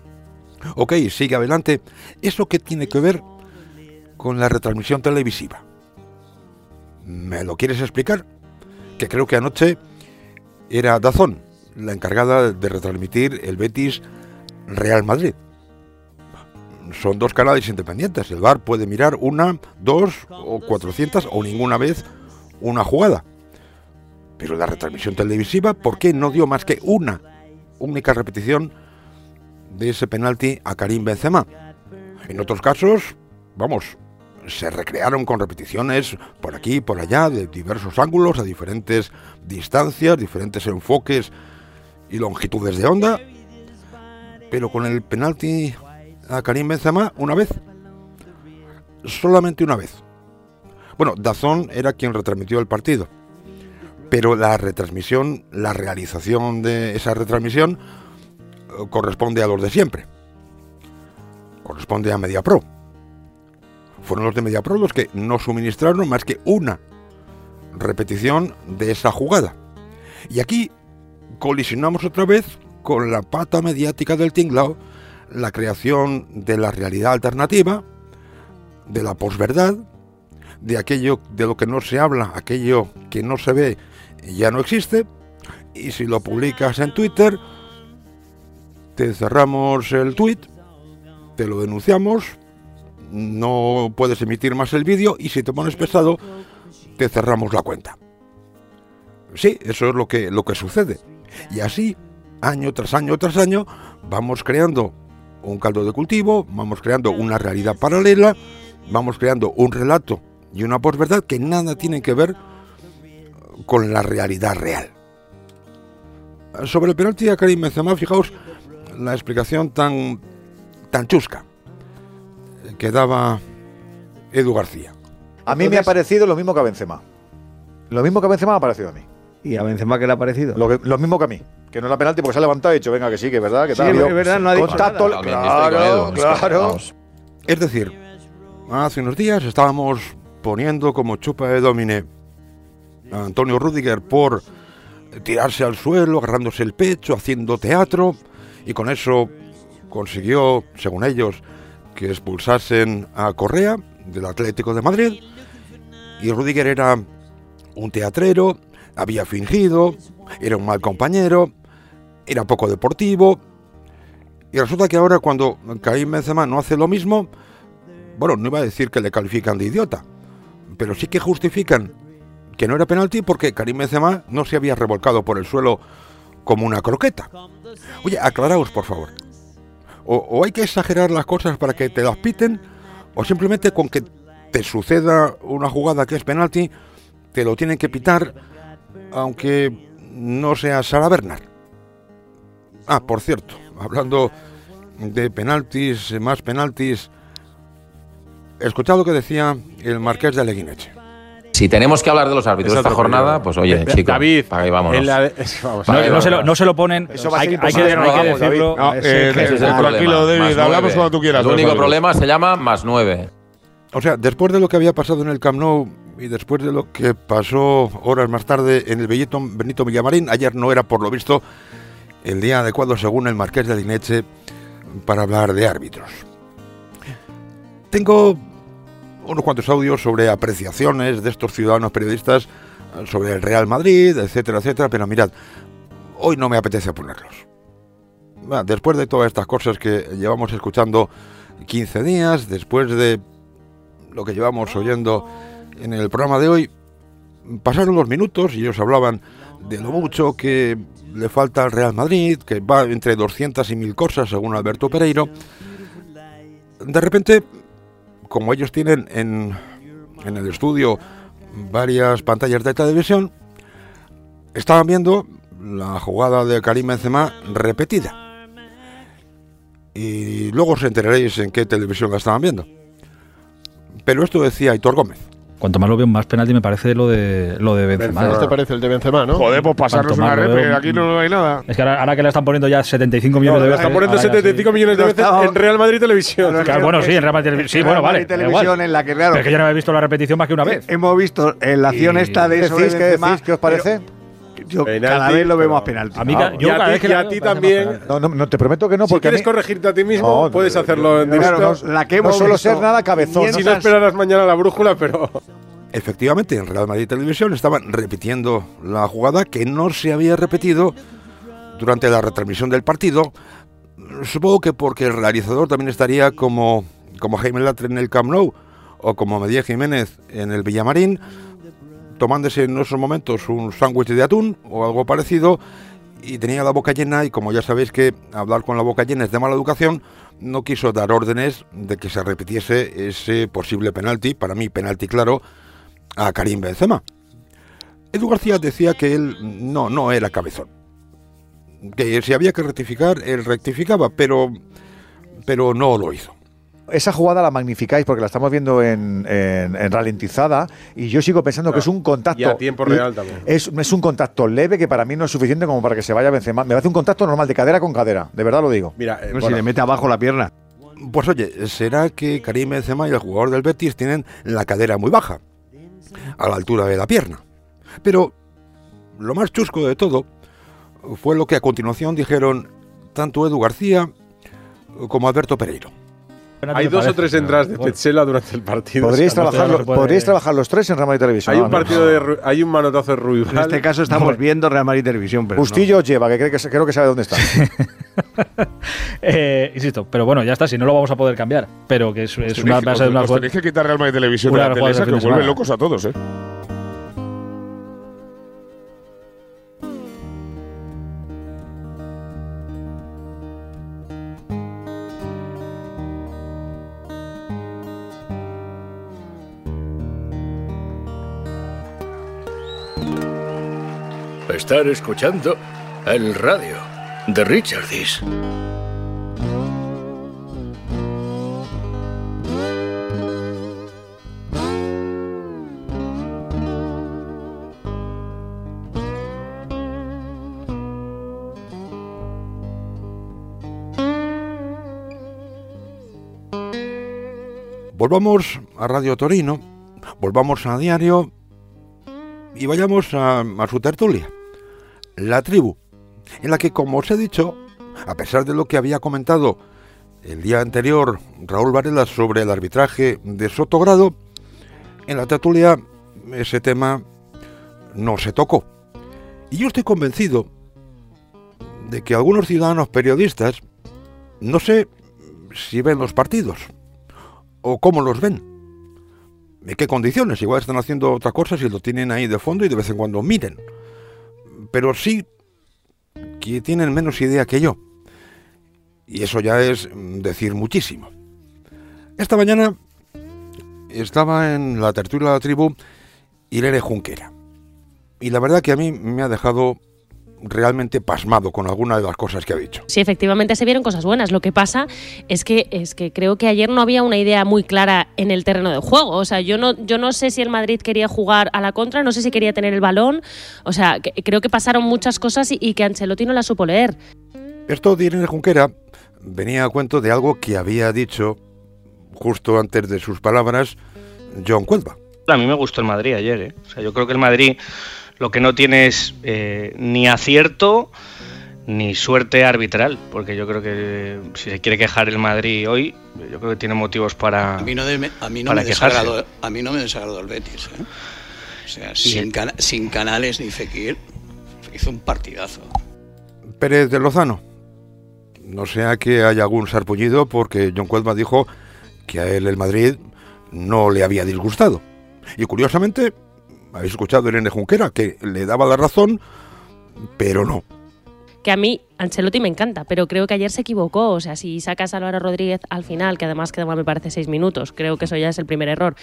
Ok, sigue adelante. ¿Eso qué tiene que ver con la retransmisión televisiva? ¿Me lo quieres explicar? Que creo que anoche era Dazón, la encargada de retransmitir el Betis Real Madrid. Son dos canales independientes. El VAR puede mirar una, dos o cuatrocientas o ninguna vez una jugada. Pero la retransmisión televisiva, ¿por qué no dio más que una única repetición de ese penalti a Karim Benzema? En otros casos, vamos, se recrearon con repeticiones por aquí y por allá, de diversos ángulos, a diferentes distancias, diferentes enfoques y longitudes de onda. Pero con el penalti a Karim Benzema, una vez. Solamente una vez. Bueno, Dazón era quien retransmitió el partido. Pero la retransmisión, la realización de esa retransmisión eh, corresponde a los de siempre. Corresponde a MediaPro. Fueron los de MediaPro los que no suministraron más que una repetición de esa jugada. Y aquí colisionamos otra vez con la pata mediática del tinglao, la creación de la realidad alternativa, de la posverdad, de aquello de lo que no se habla, aquello que no se ve, ya no existe, y si lo publicas en Twitter, te cerramos el tweet, te lo denunciamos, no puedes emitir más el vídeo y si te pones pesado, te cerramos la cuenta. Sí, eso es lo que, lo que sucede. Y así, año tras año tras año, vamos creando un caldo de cultivo, vamos creando una realidad paralela, vamos creando un relato y una posverdad que nada tienen que ver con la realidad real. Sobre el penalti a Karim Benzema, fijaos la explicación tan, tan chusca que daba Edu García. A mí me ha parecido lo mismo que a Benzema. Lo mismo que a Benzema me ha parecido a mí. ¿Y a Benzema qué le ha parecido? Lo, que- lo mismo que a mí. Que no era penalti porque se ha levantado y ha dicho, venga, que sí, que es verdad, que Sí, tal. es verdad, no ha dicho Contacto, nada. claro, claro. Es decir, hace unos días estábamos poniendo como chupa de domine a Antonio Rudiger por tirarse al suelo, agarrándose el pecho, haciendo teatro, y con eso consiguió, según ellos, que expulsasen a Correa del Atlético de Madrid. Y Rudiger era un teatrero, había fingido, era un mal compañero, era poco deportivo. Y resulta que ahora cuando Karim Benzema no hace lo mismo, bueno, no iba a decir que le califican de idiota, pero sí que justifican que no era penalti porque Karim Benzema no se había revolcado por el suelo como una croqueta. Oye, aclaraos, por favor. O, o hay que exagerar las cosas para que te las piten, o simplemente con que te suceda una jugada que es penalti, te lo tienen que pitar, aunque no sea Sara Bernard. Ah, por cierto, hablando de penaltis, más penaltis, escuchad lo que decía el marqués de Leguineche. Si tenemos que hablar de los árbitros de esta jornada, pues oye, Da- chico, David, para ahí vámonos. la vamos, No, se lo, vamos. no se lo ponen. Eso va a hay, ser hay que, hay que decirlo. No, eh, Ese es el tranquilo, problema, David, hablamos cuando tú quieras, El único problema se llama más nueve. O sea, después de lo que había pasado en el Camp Nou y después de lo que pasó horas más tarde en el Benito, Benito Villamarín, ayer no era, por lo visto, el día adecuado, según el marqués de Lineche, para hablar de árbitros. Tengo unos cuantos audios sobre apreciaciones de estos ciudadanos periodistas sobre el Real Madrid, etcétera, etcétera, pero mirad, hoy no me apetece ponerlos. Después de todas estas cosas que llevamos escuchando 15 días, después de lo que llevamos oyendo en el programa de hoy, pasaron los minutos y ellos hablaban de lo mucho que le falta al Real Madrid, que va entre 200 y 1000 cosas, según Alberto Pereiro. De repente, como ellos tienen en, el estudio varias pantallas de televisión, estaban viendo la jugada de Karim Benzema repetida. Y luego os enteraréis en qué televisión la estaban viendo. Pero esto decía Aitor Gómez. Cuanto más lo veo, más penalti me parece lo de lo de Benzema. Benzema. ¿Te parece el de Benzema, no? Joder, pues pasarnos una veo, aquí no hay nada. Es que ahora, ahora que le están poniendo ya 75 millones No, de le veces. están poniendo ahora ya 75 sí. millones de veces en Real Madrid Televisión. Claro, bueno, sí, en Real Madrid Televisión. Sí, bueno, vale. Televisión en la que, claro, Pero es que yo no he visto la repetición más que una vez. hemos visto en la acción Y- esta de ¿Qué sobre decís? ¿Qué decís? ¿Qué os parece? Yo Penalti, cada vez lo veo más penalti. A mí, Ah, yo y a cada ti- y a también. No, no, no, te prometo que no, Si porque a quieres mí- corregirte a ti mismo, No, puedes hacerlo en claro, directo. no, la que hemos No suelo visto ser nada cabezón. Si no esperarás mañana la brújula, pero. Efectivamente, en Real Madrid Televisión estaban repitiendo la jugada que no se había repetido durante la retransmisión del partido. Supongo que porque el realizador también estaría como, como Jaime Latre en el Camp Nou o como Medía Jiménez en el Villamarín, tomándose en esos momentos un sándwich de atún o algo parecido y tenía la boca llena y como ya sabéis que hablar con la boca llena es de mala educación, no quiso dar órdenes de que se repitiese ese posible penalti, para mí penalti claro, a Karim Benzema. Edu García decía que él no, no era cabezón. Que si había que rectificar, él rectificaba, pero, pero no lo hizo. Esa jugada la magnificáis porque la estamos viendo en, en- en ralentizada y yo sigo pensando que es un contacto. Y a tiempo real también. Es, es un contacto leve que para mí no es suficiente como para que se vaya Benzema. Me hace un contacto normal de cadera con cadera, de verdad lo digo. Mira, No, si le mete abajo la pierna. Pues oye, será que Karim Benzema y el jugador del Betis tienen la cadera muy baja, a la altura de la pierna. Pero lo más chusco de todo fue lo que a continuación dijeron tanto Edu García como Alberto Pereiro. Hay dos o tres entradas de Petzela durante el partido. Podríais, O sea, no puede- podríais trabajar los tres en Real Madrid Televisión. Hay un partido de Ru- hay un manotazo de Ruibal. En este caso estamos viendo Real Madrid Televisión, Bustillo os lleva, que cree que creo que sabe dónde está. Eh, insisto, pero bueno, ya está, si no lo vamos a poder cambiar. Pero que es, es una base de una os tenéis que quitar Real Madrid Televisión de la jugada tele esa, de fin que de vuelve semana. locos a todos, ¿eh? Estar escuchando el radio de Richardis. Volvamos a Radio Torino, volvamos a Diario y vayamos a, a su tertulia, La Tribu, en la que, como os he dicho, a pesar de lo que había comentado el día anterior Raúl Varela sobre el arbitraje de Sotogrado, en la tertulia ese tema no se tocó. Y yo estoy convencido de que algunos ciudadanos periodistas, no sé si ven los partidos, o cómo los ven. ¿En qué condiciones? Igual están haciendo otras cosas y lo tienen ahí de fondo y de vez en cuando miren. Pero sí que tienen menos idea que yo. Y eso ya es mm, decir muchísimo. Esta mañana estaba en la tertulia de la tribu Irene Junquera. Y la verdad que a mí me ha dejado realmente pasmado con alguna de las cosas que ha dicho. Sí, efectivamente se vieron cosas buenas. Lo que pasa es que es que creo que ayer no había una idea muy clara en el terreno de juego. O sea, yo no yo no sé si el Madrid quería jugar a la contra, no sé si quería tener el balón. O sea, que- creo que pasaron muchas cosas y, y que Ancelotti no las supo leer. Esto de Irene Junquera venía a cuento de algo que había dicho justo antes de sus palabras John Cuelva. A mí me gustó el Madrid ayer. ¿eh? O sea, yo creo que el Madrid lo que no tiene es eh, ni acierto ni suerte arbitral, porque yo creo que si se quiere quejar el Madrid hoy, yo creo que tiene motivos para, A mí no, de- a mí no para me desagradó, a mí no me desagradó el Betis. ¿eh? O sea, sin, cana- sin Canales ni Fekir, hizo un partidazo. Pérez de Lozano. No sea que haya algún sarpullido porque John Cuelva dijo que a él el Madrid no le había disgustado. Y curiosamente, habéis escuchado a Irene Junquera que le daba la razón, pero no. que a mí Ancelotti me encanta, pero creo que ayer se equivocó. O sea, si sacas a Álvaro Rodríguez al final, que además quedaba, me parece, seis minutos, creo que eso ya es el primer error,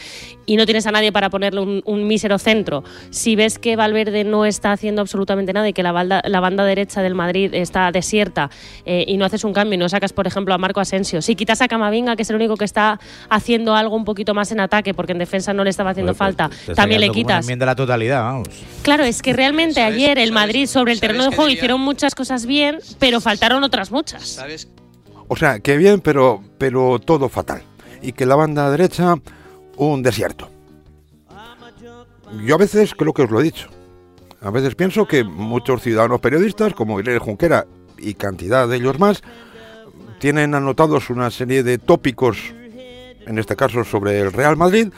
y no tienes a nadie para ponerle un, un mísero centro, si ves que Valverde no está haciendo absolutamente nada y que la banda, la banda derecha del Madrid está desierta eh, y no haces un cambio y no sacas, por ejemplo, a Marco Asensio, si quitas a Camavinga, que es el único que está haciendo algo un poquito más en ataque, porque en defensa no le estaba haciendo falta, también le quitas. Enmienda a la totalidad, vamos. Claro, es que realmente ayer el Madrid sobre el terreno de juego hicieron muchas cosas bien, pero faltaron otras muchas. O sea, que bien, pero, pero todo fatal. Y que la banda derecha, un desierto. Yo a veces creo que os lo he dicho. A veces pienso que muchos ciudadanos periodistas, como Irene Junquera y cantidad de ellos más, tienen anotados una serie de tópicos, en este caso sobre el Real Madrid,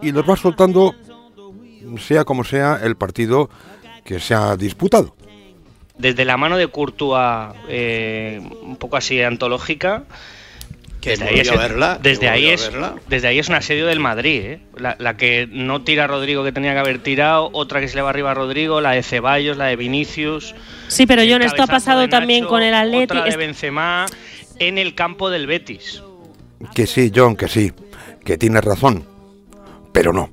y los va soltando, sea como sea el partido que se ha disputado. Desde la mano de Courtois, eh, un poco así antológica, Que desde ahí, es, verla, desde, ahí es, verla. desde ahí es un asedio del Madrid. ¿eh? La, la que no tira a Rodrigo que tenía que haber tirado, otra que se le va arriba a Rodrigo, la de Ceballos, la de Vinicius. Sí, pero John, esto ha pasado también con el Atleti. Otra de Benzema en el campo del Betis. Que sí, John, que sí, que tienes razón, pero no.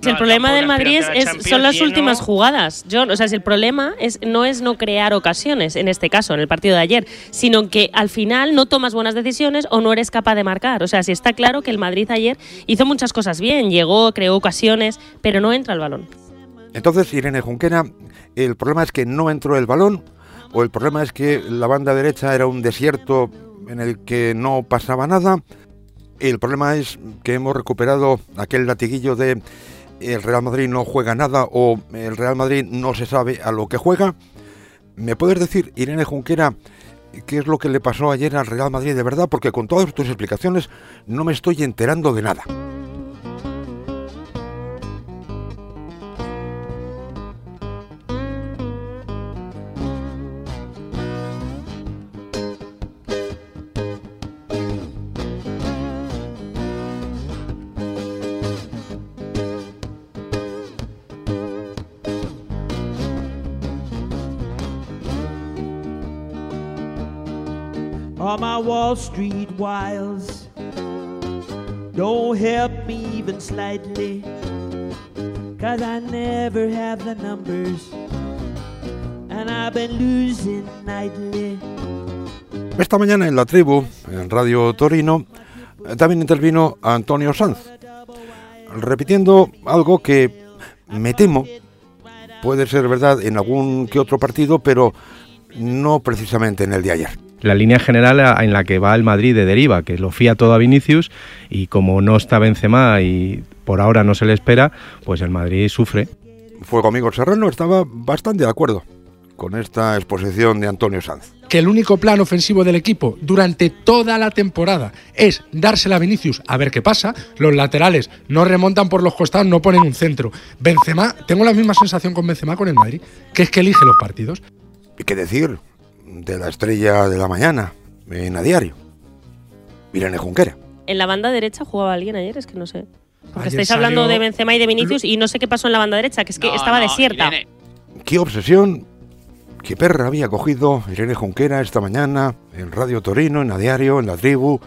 Si el problema del Madrid es, Champions son las últimas jugadas, John. O sea, si el problema es, no es no crear ocasiones, en este caso, en el partido de ayer, sino que al final no tomas buenas decisiones o no eres capaz de marcar. O sea, si está claro que el Madrid ayer hizo muchas cosas bien, llegó, creó ocasiones, pero no entra el balón. Entonces, Irene Junquera, el problema es que no entró el balón, o el problema es que la banda derecha era un desierto en el que no pasaba nada. El problema es que hemos recuperado aquel latiguillo de el Real Madrid no juega nada o el Real Madrid no se sabe a lo que juega. ¿Me puedes decir, Irene Junquera, qué es lo que le pasó ayer al Real Madrid de verdad? Porque con todas tus explicaciones no me estoy enterando de nada. Wiles don't help me even slightly. Numbers. And I've been losing nightly. Esta mañana en la tribu, en Radio Torino, eh, también intervino Antonio Sanz, repitiendo algo que me temo puede ser verdad en algún que otro partido, pero no precisamente en el de ayer. La línea general en la que va el Madrid de deriva, que lo fía todo a Vinicius y como no está Benzema y por ahora no se le espera, pues el Madrid sufre. Fuego Amigo Serrano estaba bastante de acuerdo con esta exposición de Antonio Sanz. que el único plan ofensivo del equipo durante toda la temporada es dársela a Vinicius a ver qué pasa. Los laterales no remontan por los costados, no ponen un centro. Benzema, tengo la misma sensación con Benzema con el Madrid, que es que elige los partidos. ¿Y qué decir de la estrella de la mañana en a diario? Irene Junquera. En la banda derecha jugaba alguien ayer, es que no sé. Porque Ayer estáis hablando salió- de Benzema y de Vinicius y no sé qué pasó en la banda derecha, que es que estaba desierta. Qué obsesión, qué perra había cogido Irene Junquera esta mañana en Radio Torino, en A Diario, en La Tribu,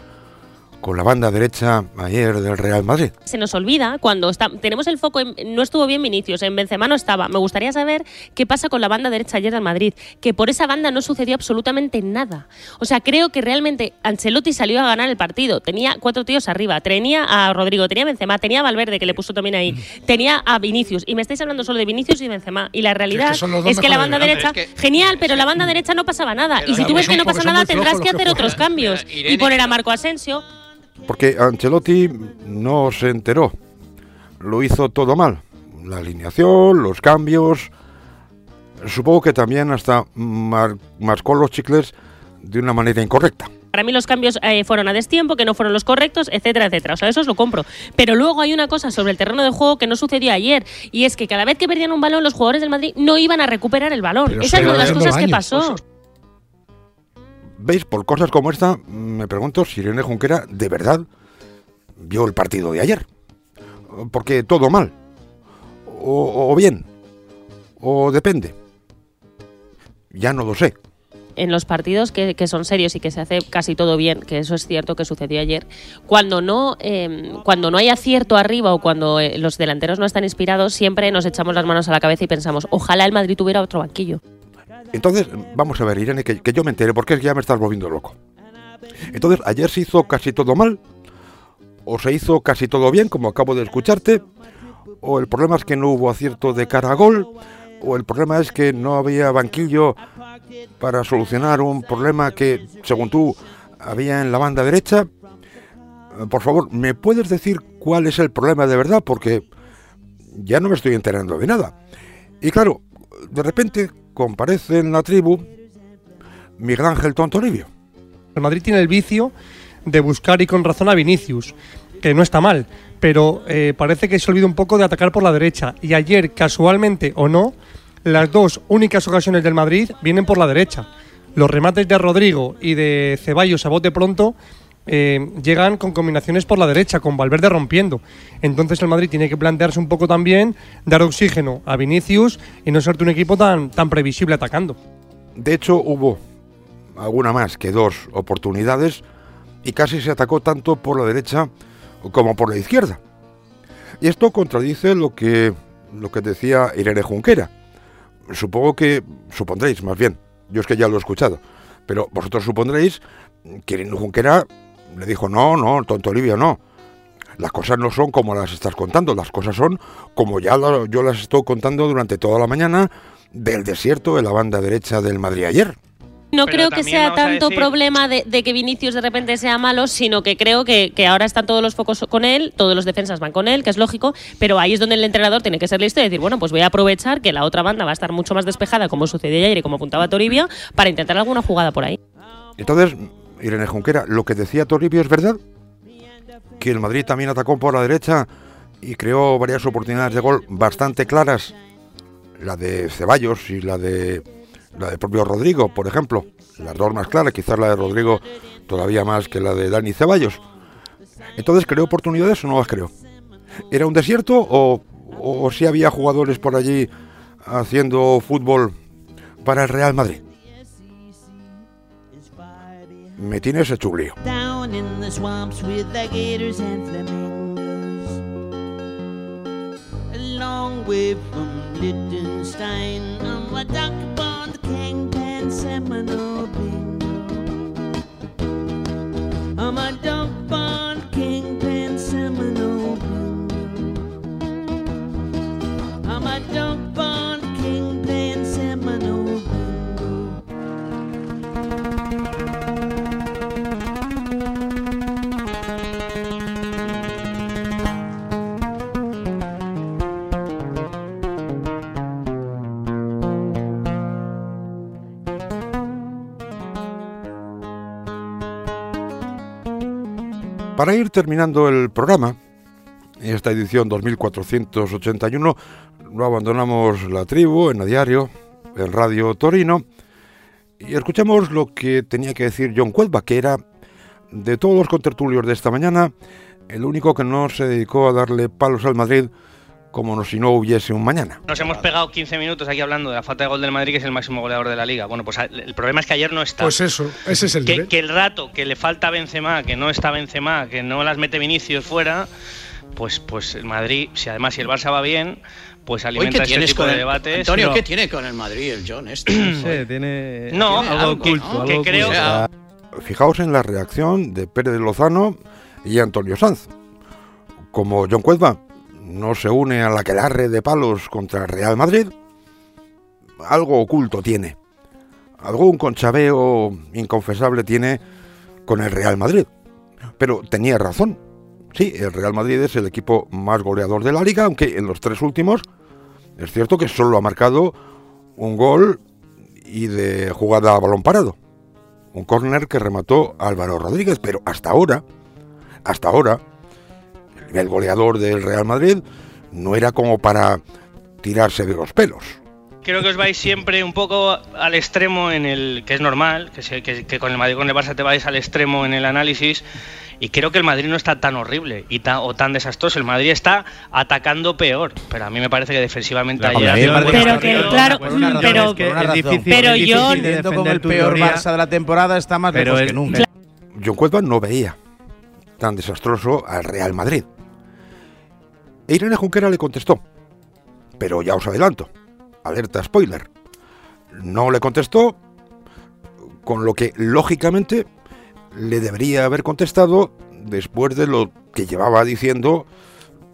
con la banda derecha ayer del Real Madrid. Se nos olvida cuando está, tenemos el foco en no estuvo bien Vinicius, en Benzema no estaba. Me gustaría saber qué pasa con la banda derecha ayer del Madrid, que por esa banda no sucedió absolutamente nada. O sea, creo que realmente Ancelotti salió a ganar el partido. Tenía cuatro tíos arriba, tenía a Rodrigo, tenía a Benzema, tenía a Valverde que le puso también ahí, tenía a Vinicius y me estáis hablando solo de Vinicius y Benzema y la realidad que es que la banda derecha, Es que- genial, pero la banda derecha no pasaba nada y si tú ves que no pasa nada tendrás que hacer otros cambios y poner a Marco Asensio. Porque Ancelotti no se enteró, lo hizo todo mal. La alineación, los cambios. Supongo que también hasta mar- mascó los chicles de una manera incorrecta. Para mí los cambios eh, fueron a destiempo, que no fueron los correctos, etcétera, etcétera. O sea, eso os lo compro. Pero luego hay una cosa sobre el terreno de juego que no sucedió ayer, y es que cada vez que perdían un balón, los jugadores del Madrid no iban a recuperar el balón. Pero Esa es una de las cosas que pasó. ¿Veis? Por cosas como esta, me pregunto si Irene Junquera de verdad vio el partido de ayer. Porque todo mal. O, bien. O depende. Ya no lo sé. En los partidos que, que son serios y que se hace casi todo bien, que eso es cierto que sucedió ayer, cuando no, eh, cuando no hay acierto arriba o cuando eh, los delanteros no están inspirados, siempre nos echamos las manos a la cabeza y pensamos, ojalá el Madrid tuviera otro banquillo. Entonces, vamos a ver, Irene, que, que yo me entere, porque ya me estás volviendo loco. Entonces, ayer se hizo casi todo mal, o se hizo casi todo bien, como acabo de escucharte, o el problema es que no hubo acierto de cara a gol, o el problema es que no había banquillo para solucionar un problema que, según tú, había en la banda derecha. Eh, Por favor, ¿me puedes decir cuál es el problema de verdad? Porque ya no me estoy enterando de nada. Y claro, de repente comparece en la tribu Miguel Ángel Tontoribio. El Madrid tiene el vicio de buscar y con razón a Vinicius, que no está mal, pero eh, parece que se olvida un poco de atacar por la derecha. Y ayer, casualmente o no, las dos únicas ocasiones del Madrid vienen por la derecha. Los remates de Rodrigo y de Ceballos a bote pronto eh, llegan con combinaciones por la derecha, con Valverde rompiendo. Entonces el Madrid tiene que plantearse un poco también dar oxígeno a Vinicius y no serte un equipo tan, tan previsible atacando. De hecho, hubo alguna más que dos oportunidades y casi se atacó tanto por la derecha como por la izquierda. Y esto contradice lo que, lo que decía Irene Junquera. Supongo que, supondréis más bien, yo es que ya lo he escuchado, pero vosotros supondréis que Irene Junquera le dijo, no, no, tonto Olivia, no. Las cosas no son como las estás contando, las cosas son como ya lo- yo las estoy contando durante toda la mañana del desierto de la banda derecha del Madrid ayer. No Pero creo que sea tanto decir- problema de, de que Vinicius de repente sea malo, sino que creo que, que ahora están todos los focos con él, todos los defensas van con él, que es lógico, pero ahí es donde el entrenador tiene que ser listo y decir, bueno, pues voy a aprovechar que la otra banda va a estar mucho más despejada, como sucedió ayer y como apuntaba Toribio, para intentar alguna jugada por ahí. Entonces, Irene Junquera, lo que decía Toribio es verdad, que el Madrid también atacó por la derecha y creó varias oportunidades de gol bastante claras, la de Ceballos y la de la de propio Rodrigo, por ejemplo, las dos más claras, quizás la de Rodrigo todavía más que la de Dani Ceballos. Entonces, ¿creó oportunidades o no las creó? ¿Era un desierto o, o si había jugadores por allí haciendo fútbol para el Real Madrid? Me tiene ese chublío. Down in the swamps with the gators and flamingos. A long way from Liechtenstein on the duck pond, Kingpan, Seminole bingo. I'm a duck pond, Kingpan, Seminole bingo. I'm a duck Para ir terminando el programa, esta edición 2481, no abandonamos la tribu en a diario, en Radio Torino, y escuchamos lo que tenía que decir John Cuelva, que era de todos los contertulios de esta mañana, el único que no se dedicó a darle palos al Madrid como si no hubiese un mañana. Nos hemos pegado 15 minutos aquí hablando de la falta de gol del Madrid, que es el máximo goleador de la liga. Bueno, pues a- el problema es que ayer no está. Pues eso, ese es el que, que el rato que le falta Benzema, que no está Benzema, que no las mete Vinicius fuera, pues, pues el Madrid, si además si el Barça va bien, pues alimenta ¿qué este tienes tipo con de el, debates. Antonio, No. ¿qué tiene con el Madrid el John este? Sí, tiene, No, tiene algo oculto. que algo creo- oculto. O sea, Fijaos en la reacción de Pérez Lozano y Antonio Sanz. Como John Cuezba no se une a la aquelarre de palos contra el Real Madrid, algo oculto tiene. Algún conchabeo inconfesable tiene con el Real Madrid. Pero tenía razón. Sí, el Real Madrid es el equipo más goleador de la liga, aunque en los tres últimos es cierto que solo ha marcado un gol y de jugada a balón parado. Un córner que remató Álvaro Rodríguez, pero hasta ahora, hasta ahora, el goleador del Real Madrid no era como para tirarse de los pelos. Creo que os vais siempre un poco al extremo en el que es normal, que, se- que- que con el Madrid con el Barça te vais al extremo en el análisis. Y creo que el Madrid no está tan horrible y tan, o tan desastroso. El Madrid está atacando peor. Pero a mí me parece que defensivamente Hombre, ayer. Pero que, claro, razón, pero, es que es difícil- pero es yo, de con el peor teoría. Barça de la temporada está más Pero lejos el- que nunca. John Cueva no veía tan desastroso al Real Madrid. E Irene Junquera le contestó. Pero ya os adelanto, alerta spoiler. No le contestó, con lo que lógicamente le debería haber contestado después de lo que llevaba diciendo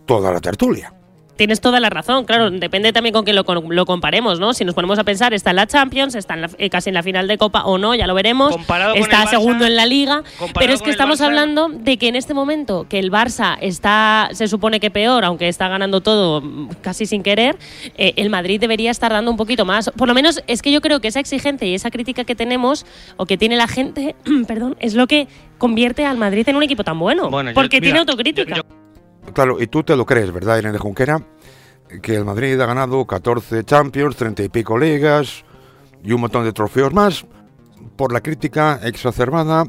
toda la tertulia. Tienes toda la razón, claro, depende también con quién lo, con- lo comparemos, ¿no? Si nos ponemos a pensar, está en la Champions, está en la- eh, casi en la final de Copa o no, ya lo veremos. Comparado está Barça- segundo en la Liga, pero es que estamos Barça- hablando de que en este momento que el Barça está, se supone que peor, aunque está ganando todo casi sin querer, eh, el Madrid debería estar dando un poquito más. Por lo menos es que yo creo que esa exigencia y esa crítica que tenemos o que tiene la gente, perdón, es lo que convierte al Madrid en un equipo tan bueno, Bueno, yo- porque tiene mira, y tú te lo crees, ¿verdad, Irene Junquera? Que el Madrid ha ganado 14 Champions, 30 y pico ligas y un montón de trofeos más por la crítica exacerbada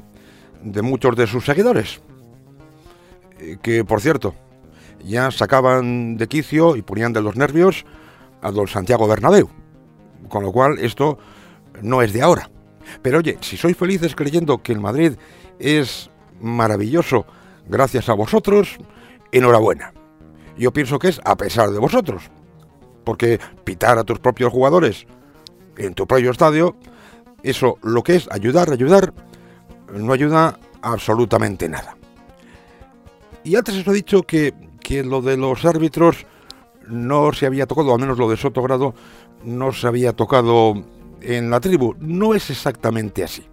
de muchos de sus seguidores. Que, por cierto, ya sacaban de quicio y ponían de los nervios a don Santiago Bernabéu. Con lo cual, esto no es de ahora. Pero oye, si sois felices creyendo que el Madrid es maravilloso gracias a vosotros, enhorabuena. Yo pienso que es a pesar de vosotros. Porque pitar a tus propios jugadores en tu propio estadio, eso lo que es ayudar, ayudar, no ayuda absolutamente nada. Y antes os he dicho que, que lo de los árbitros no se había tocado, al menos lo de Sotogrado, no se había tocado en la tribu. No es exactamente así.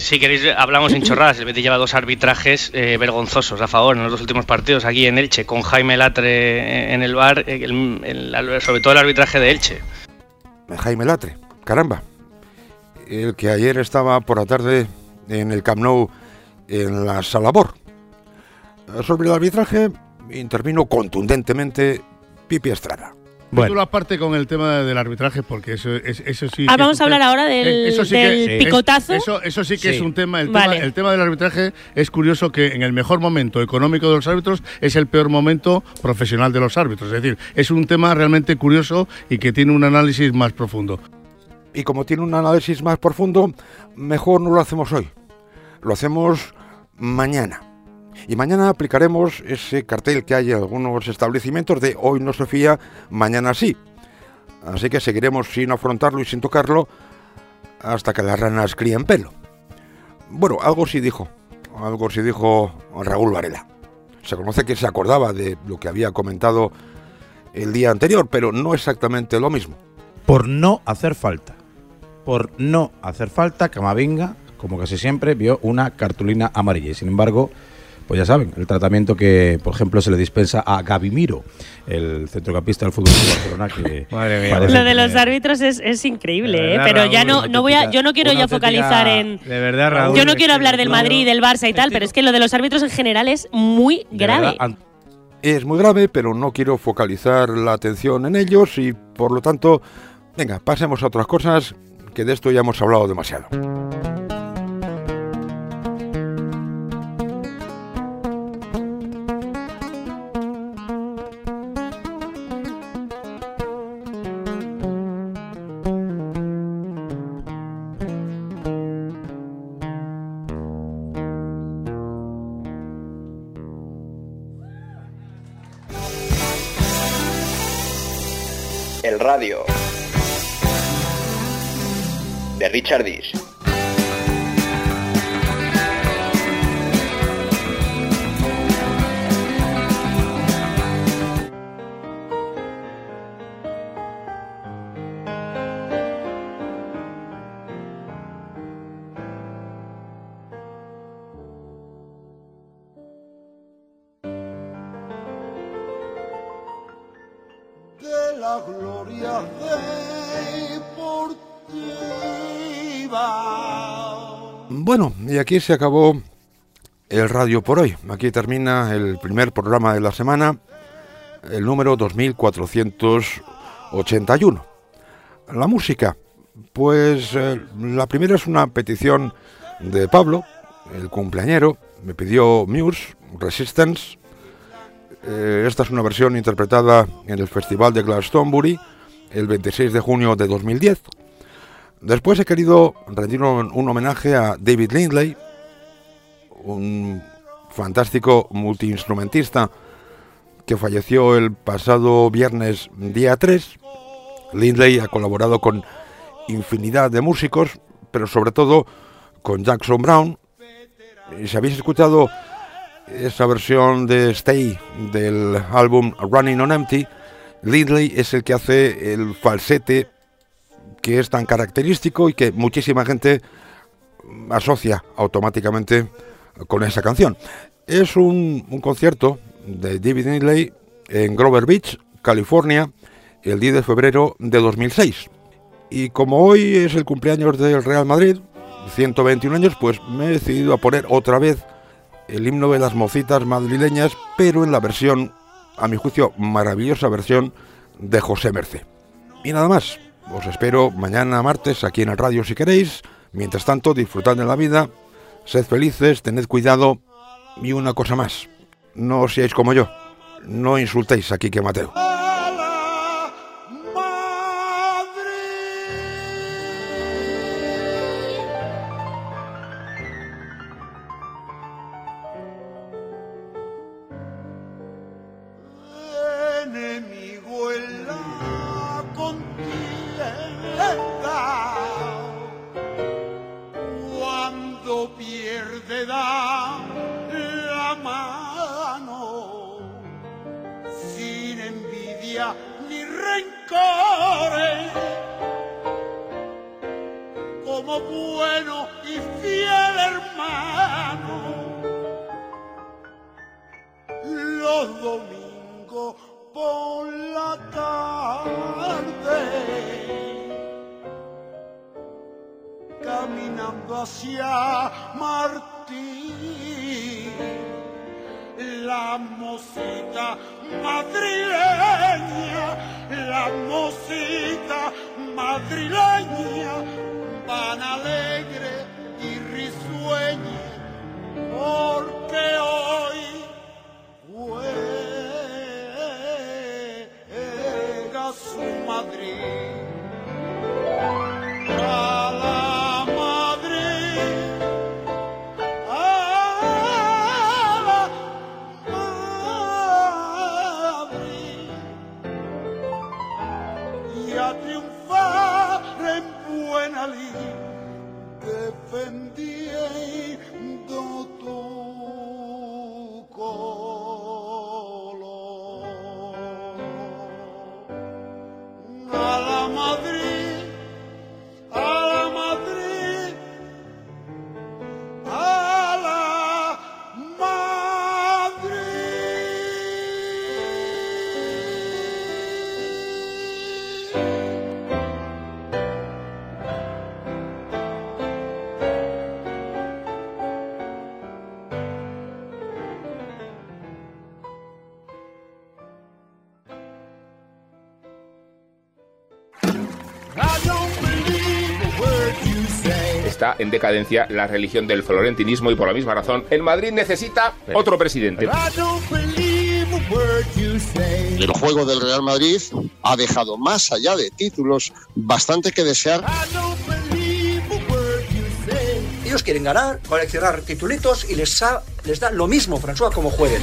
Si queréis, hablamos en chorradas. El Betis lleva dos arbitrajes eh, vergonzosos a favor en los dos últimos partidos aquí en Elche, con Jaime Latre en el bar, eh, el- sobre todo el arbitraje de Elche. Jaime Latre, caramba. El que ayer estaba por la tarde en el Camp Nou en la Salabor. Sobre el arbitraje intervino contundentemente Pipi Estrada. Título aparte con el tema del arbitraje, porque eso, es- eso sí. Ah, vamos es a hablar tema- ahora del- eh, eso sí del que es- picotazo. eso, eso sí que Sí. es un tema el, Vale. tema. el tema del arbitraje es curioso que en el mejor momento económico de los árbitros es el peor momento profesional de los árbitros. Es decir, es un tema realmente curioso y que tiene un análisis más profundo. Y como tiene un análisis más profundo, mejor no lo hacemos hoy. Lo hacemos mañana. Y mañana aplicaremos ese cartel que hay en algunos establecimientos de hoy no se fía, mañana sí. Así que seguiremos sin afrontarlo y sin tocarlo hasta que las ranas críen pelo. Bueno, algo sí dijo, algo sí dijo Raúl Varela. Se conoce que se acordaba de lo que había comentado el día anterior, pero no exactamente lo mismo. Por no hacer falta. Por no hacer falta, Camavinga, como casi siempre, vio una cartulina amarilla. Y sin embargo, pues ya saben, el tratamiento que, por ejemplo, se le dispensa a Gaby Miro, el centrocampista del Fútbol Club Barcelona, que parece Lo de los árbitros es, es increíble, De ¿eh? pero ya no, no voy a, yo no quiero ya focalizar en. De verdad, Raúl, yo no quiero hablar del claro, Madrid, del Barça y tal, pero es que lo de los árbitros en general es muy grave. Es muy grave, pero no quiero focalizar la atención en ellos y por lo tanto, venga, pasemos a otras cosas, que de esto ya hemos hablado demasiado. Richard. Aquí se acabó el radio por hoy. Aquí termina el primer programa de la semana, el número 2481. La música, pues eh, la primera es una petición de Pablo, el cumpleañero, me pidió Muse, Resistance. Eh, esta es una versión interpretada en el Festival de Glastonbury el 26 de junio de 2010. Después he querido rendir un, homenaje a David Lindley, un fantástico multiinstrumentista que falleció el pasado viernes día 3. Lindley ha colaborado con infinidad de músicos, pero sobre todo con Jackson Brown. Si habéis escuchado esa versión de Stay del álbum Running on Empty, Lindley es el que hace el falsete que es tan característico y que muchísima gente asocia automáticamente con esa canción. Es un, concierto de David Lindley en Grover Beach, California, el 10 de febrero de 2006. Y como hoy es el cumpleaños del Real Madrid, 121 años, pues me he decidido a poner otra vez el himno de las mocitas madrileñas, pero en la versión, a mi juicio, maravillosa versión de José Mercé. Y nada más, os espero mañana martes aquí en el radio si queréis. Mientras tanto, disfrutad de la vida, sed felices, tened cuidado y una cosa más, no seáis como yo, no insultéis a Quique Mateo. En decadencia la religión del florentinismo y por la misma razón el Madrid necesita otro presidente. El juego del Real Madrid ha dejado más allá de títulos bastante que desear. Ellos quieren ganar, coleccionar titulitos y les, les da lo mismo, François, como jueguen.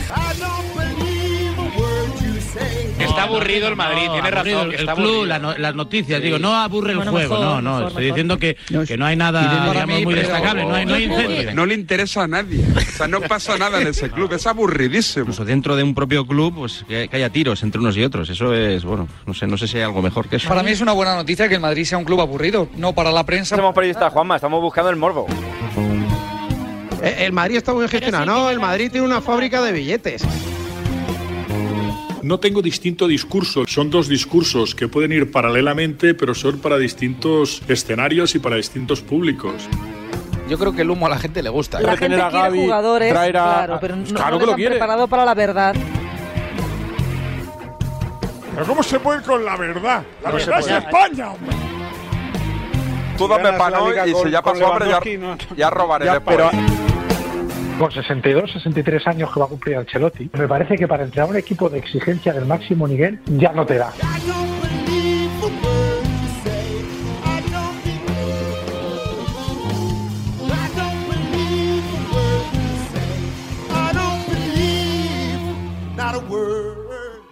Está aburrido el Madrid, tiene aburrido razón. El está club, aburrido. la no- las noticias, digo, no aburre el Bueno, juego, mejor, no, no, mejor, estoy mejor. diciendo que, que no hay nada, Para digamos, mí, muy destacable, no hay, no hay incendio. No le interesa a nadie. O sea, no pasa nada en ese club. Es aburridísimo. Incluso dentro de un propio club, pues que, que haya tiros entre unos y otros. Eso es, bueno, no sé, no sé si hay algo mejor que eso. Para mí es una buena noticia que el Madrid sea un club aburrido, no para la prensa. Somos periodistas, Juanma, estamos buscando el morbo. Eh, El Madrid está muy gestionado. No, el Madrid tiene una fábrica de billetes. No tengo distinto discurso, son dos discursos que pueden ir paralelamente, pero son para distintos escenarios y para distintos públicos. Yo creo que el humo a la gente le gusta. La gente quiere jugadores, traer a- claro, pero no, Claro no que les lo han quiere. preparado para la verdad. ¿Pero cómo se puede con la verdad? La No se verdad es. España, hombre. Tú dame pan hoy y si ya pasó hambre, ya, ya robaré después. Con 62, 63 años que va a cumplir Ancelotti, me parece que para entrar un equipo de exigencia del máximo nivel ya no te da.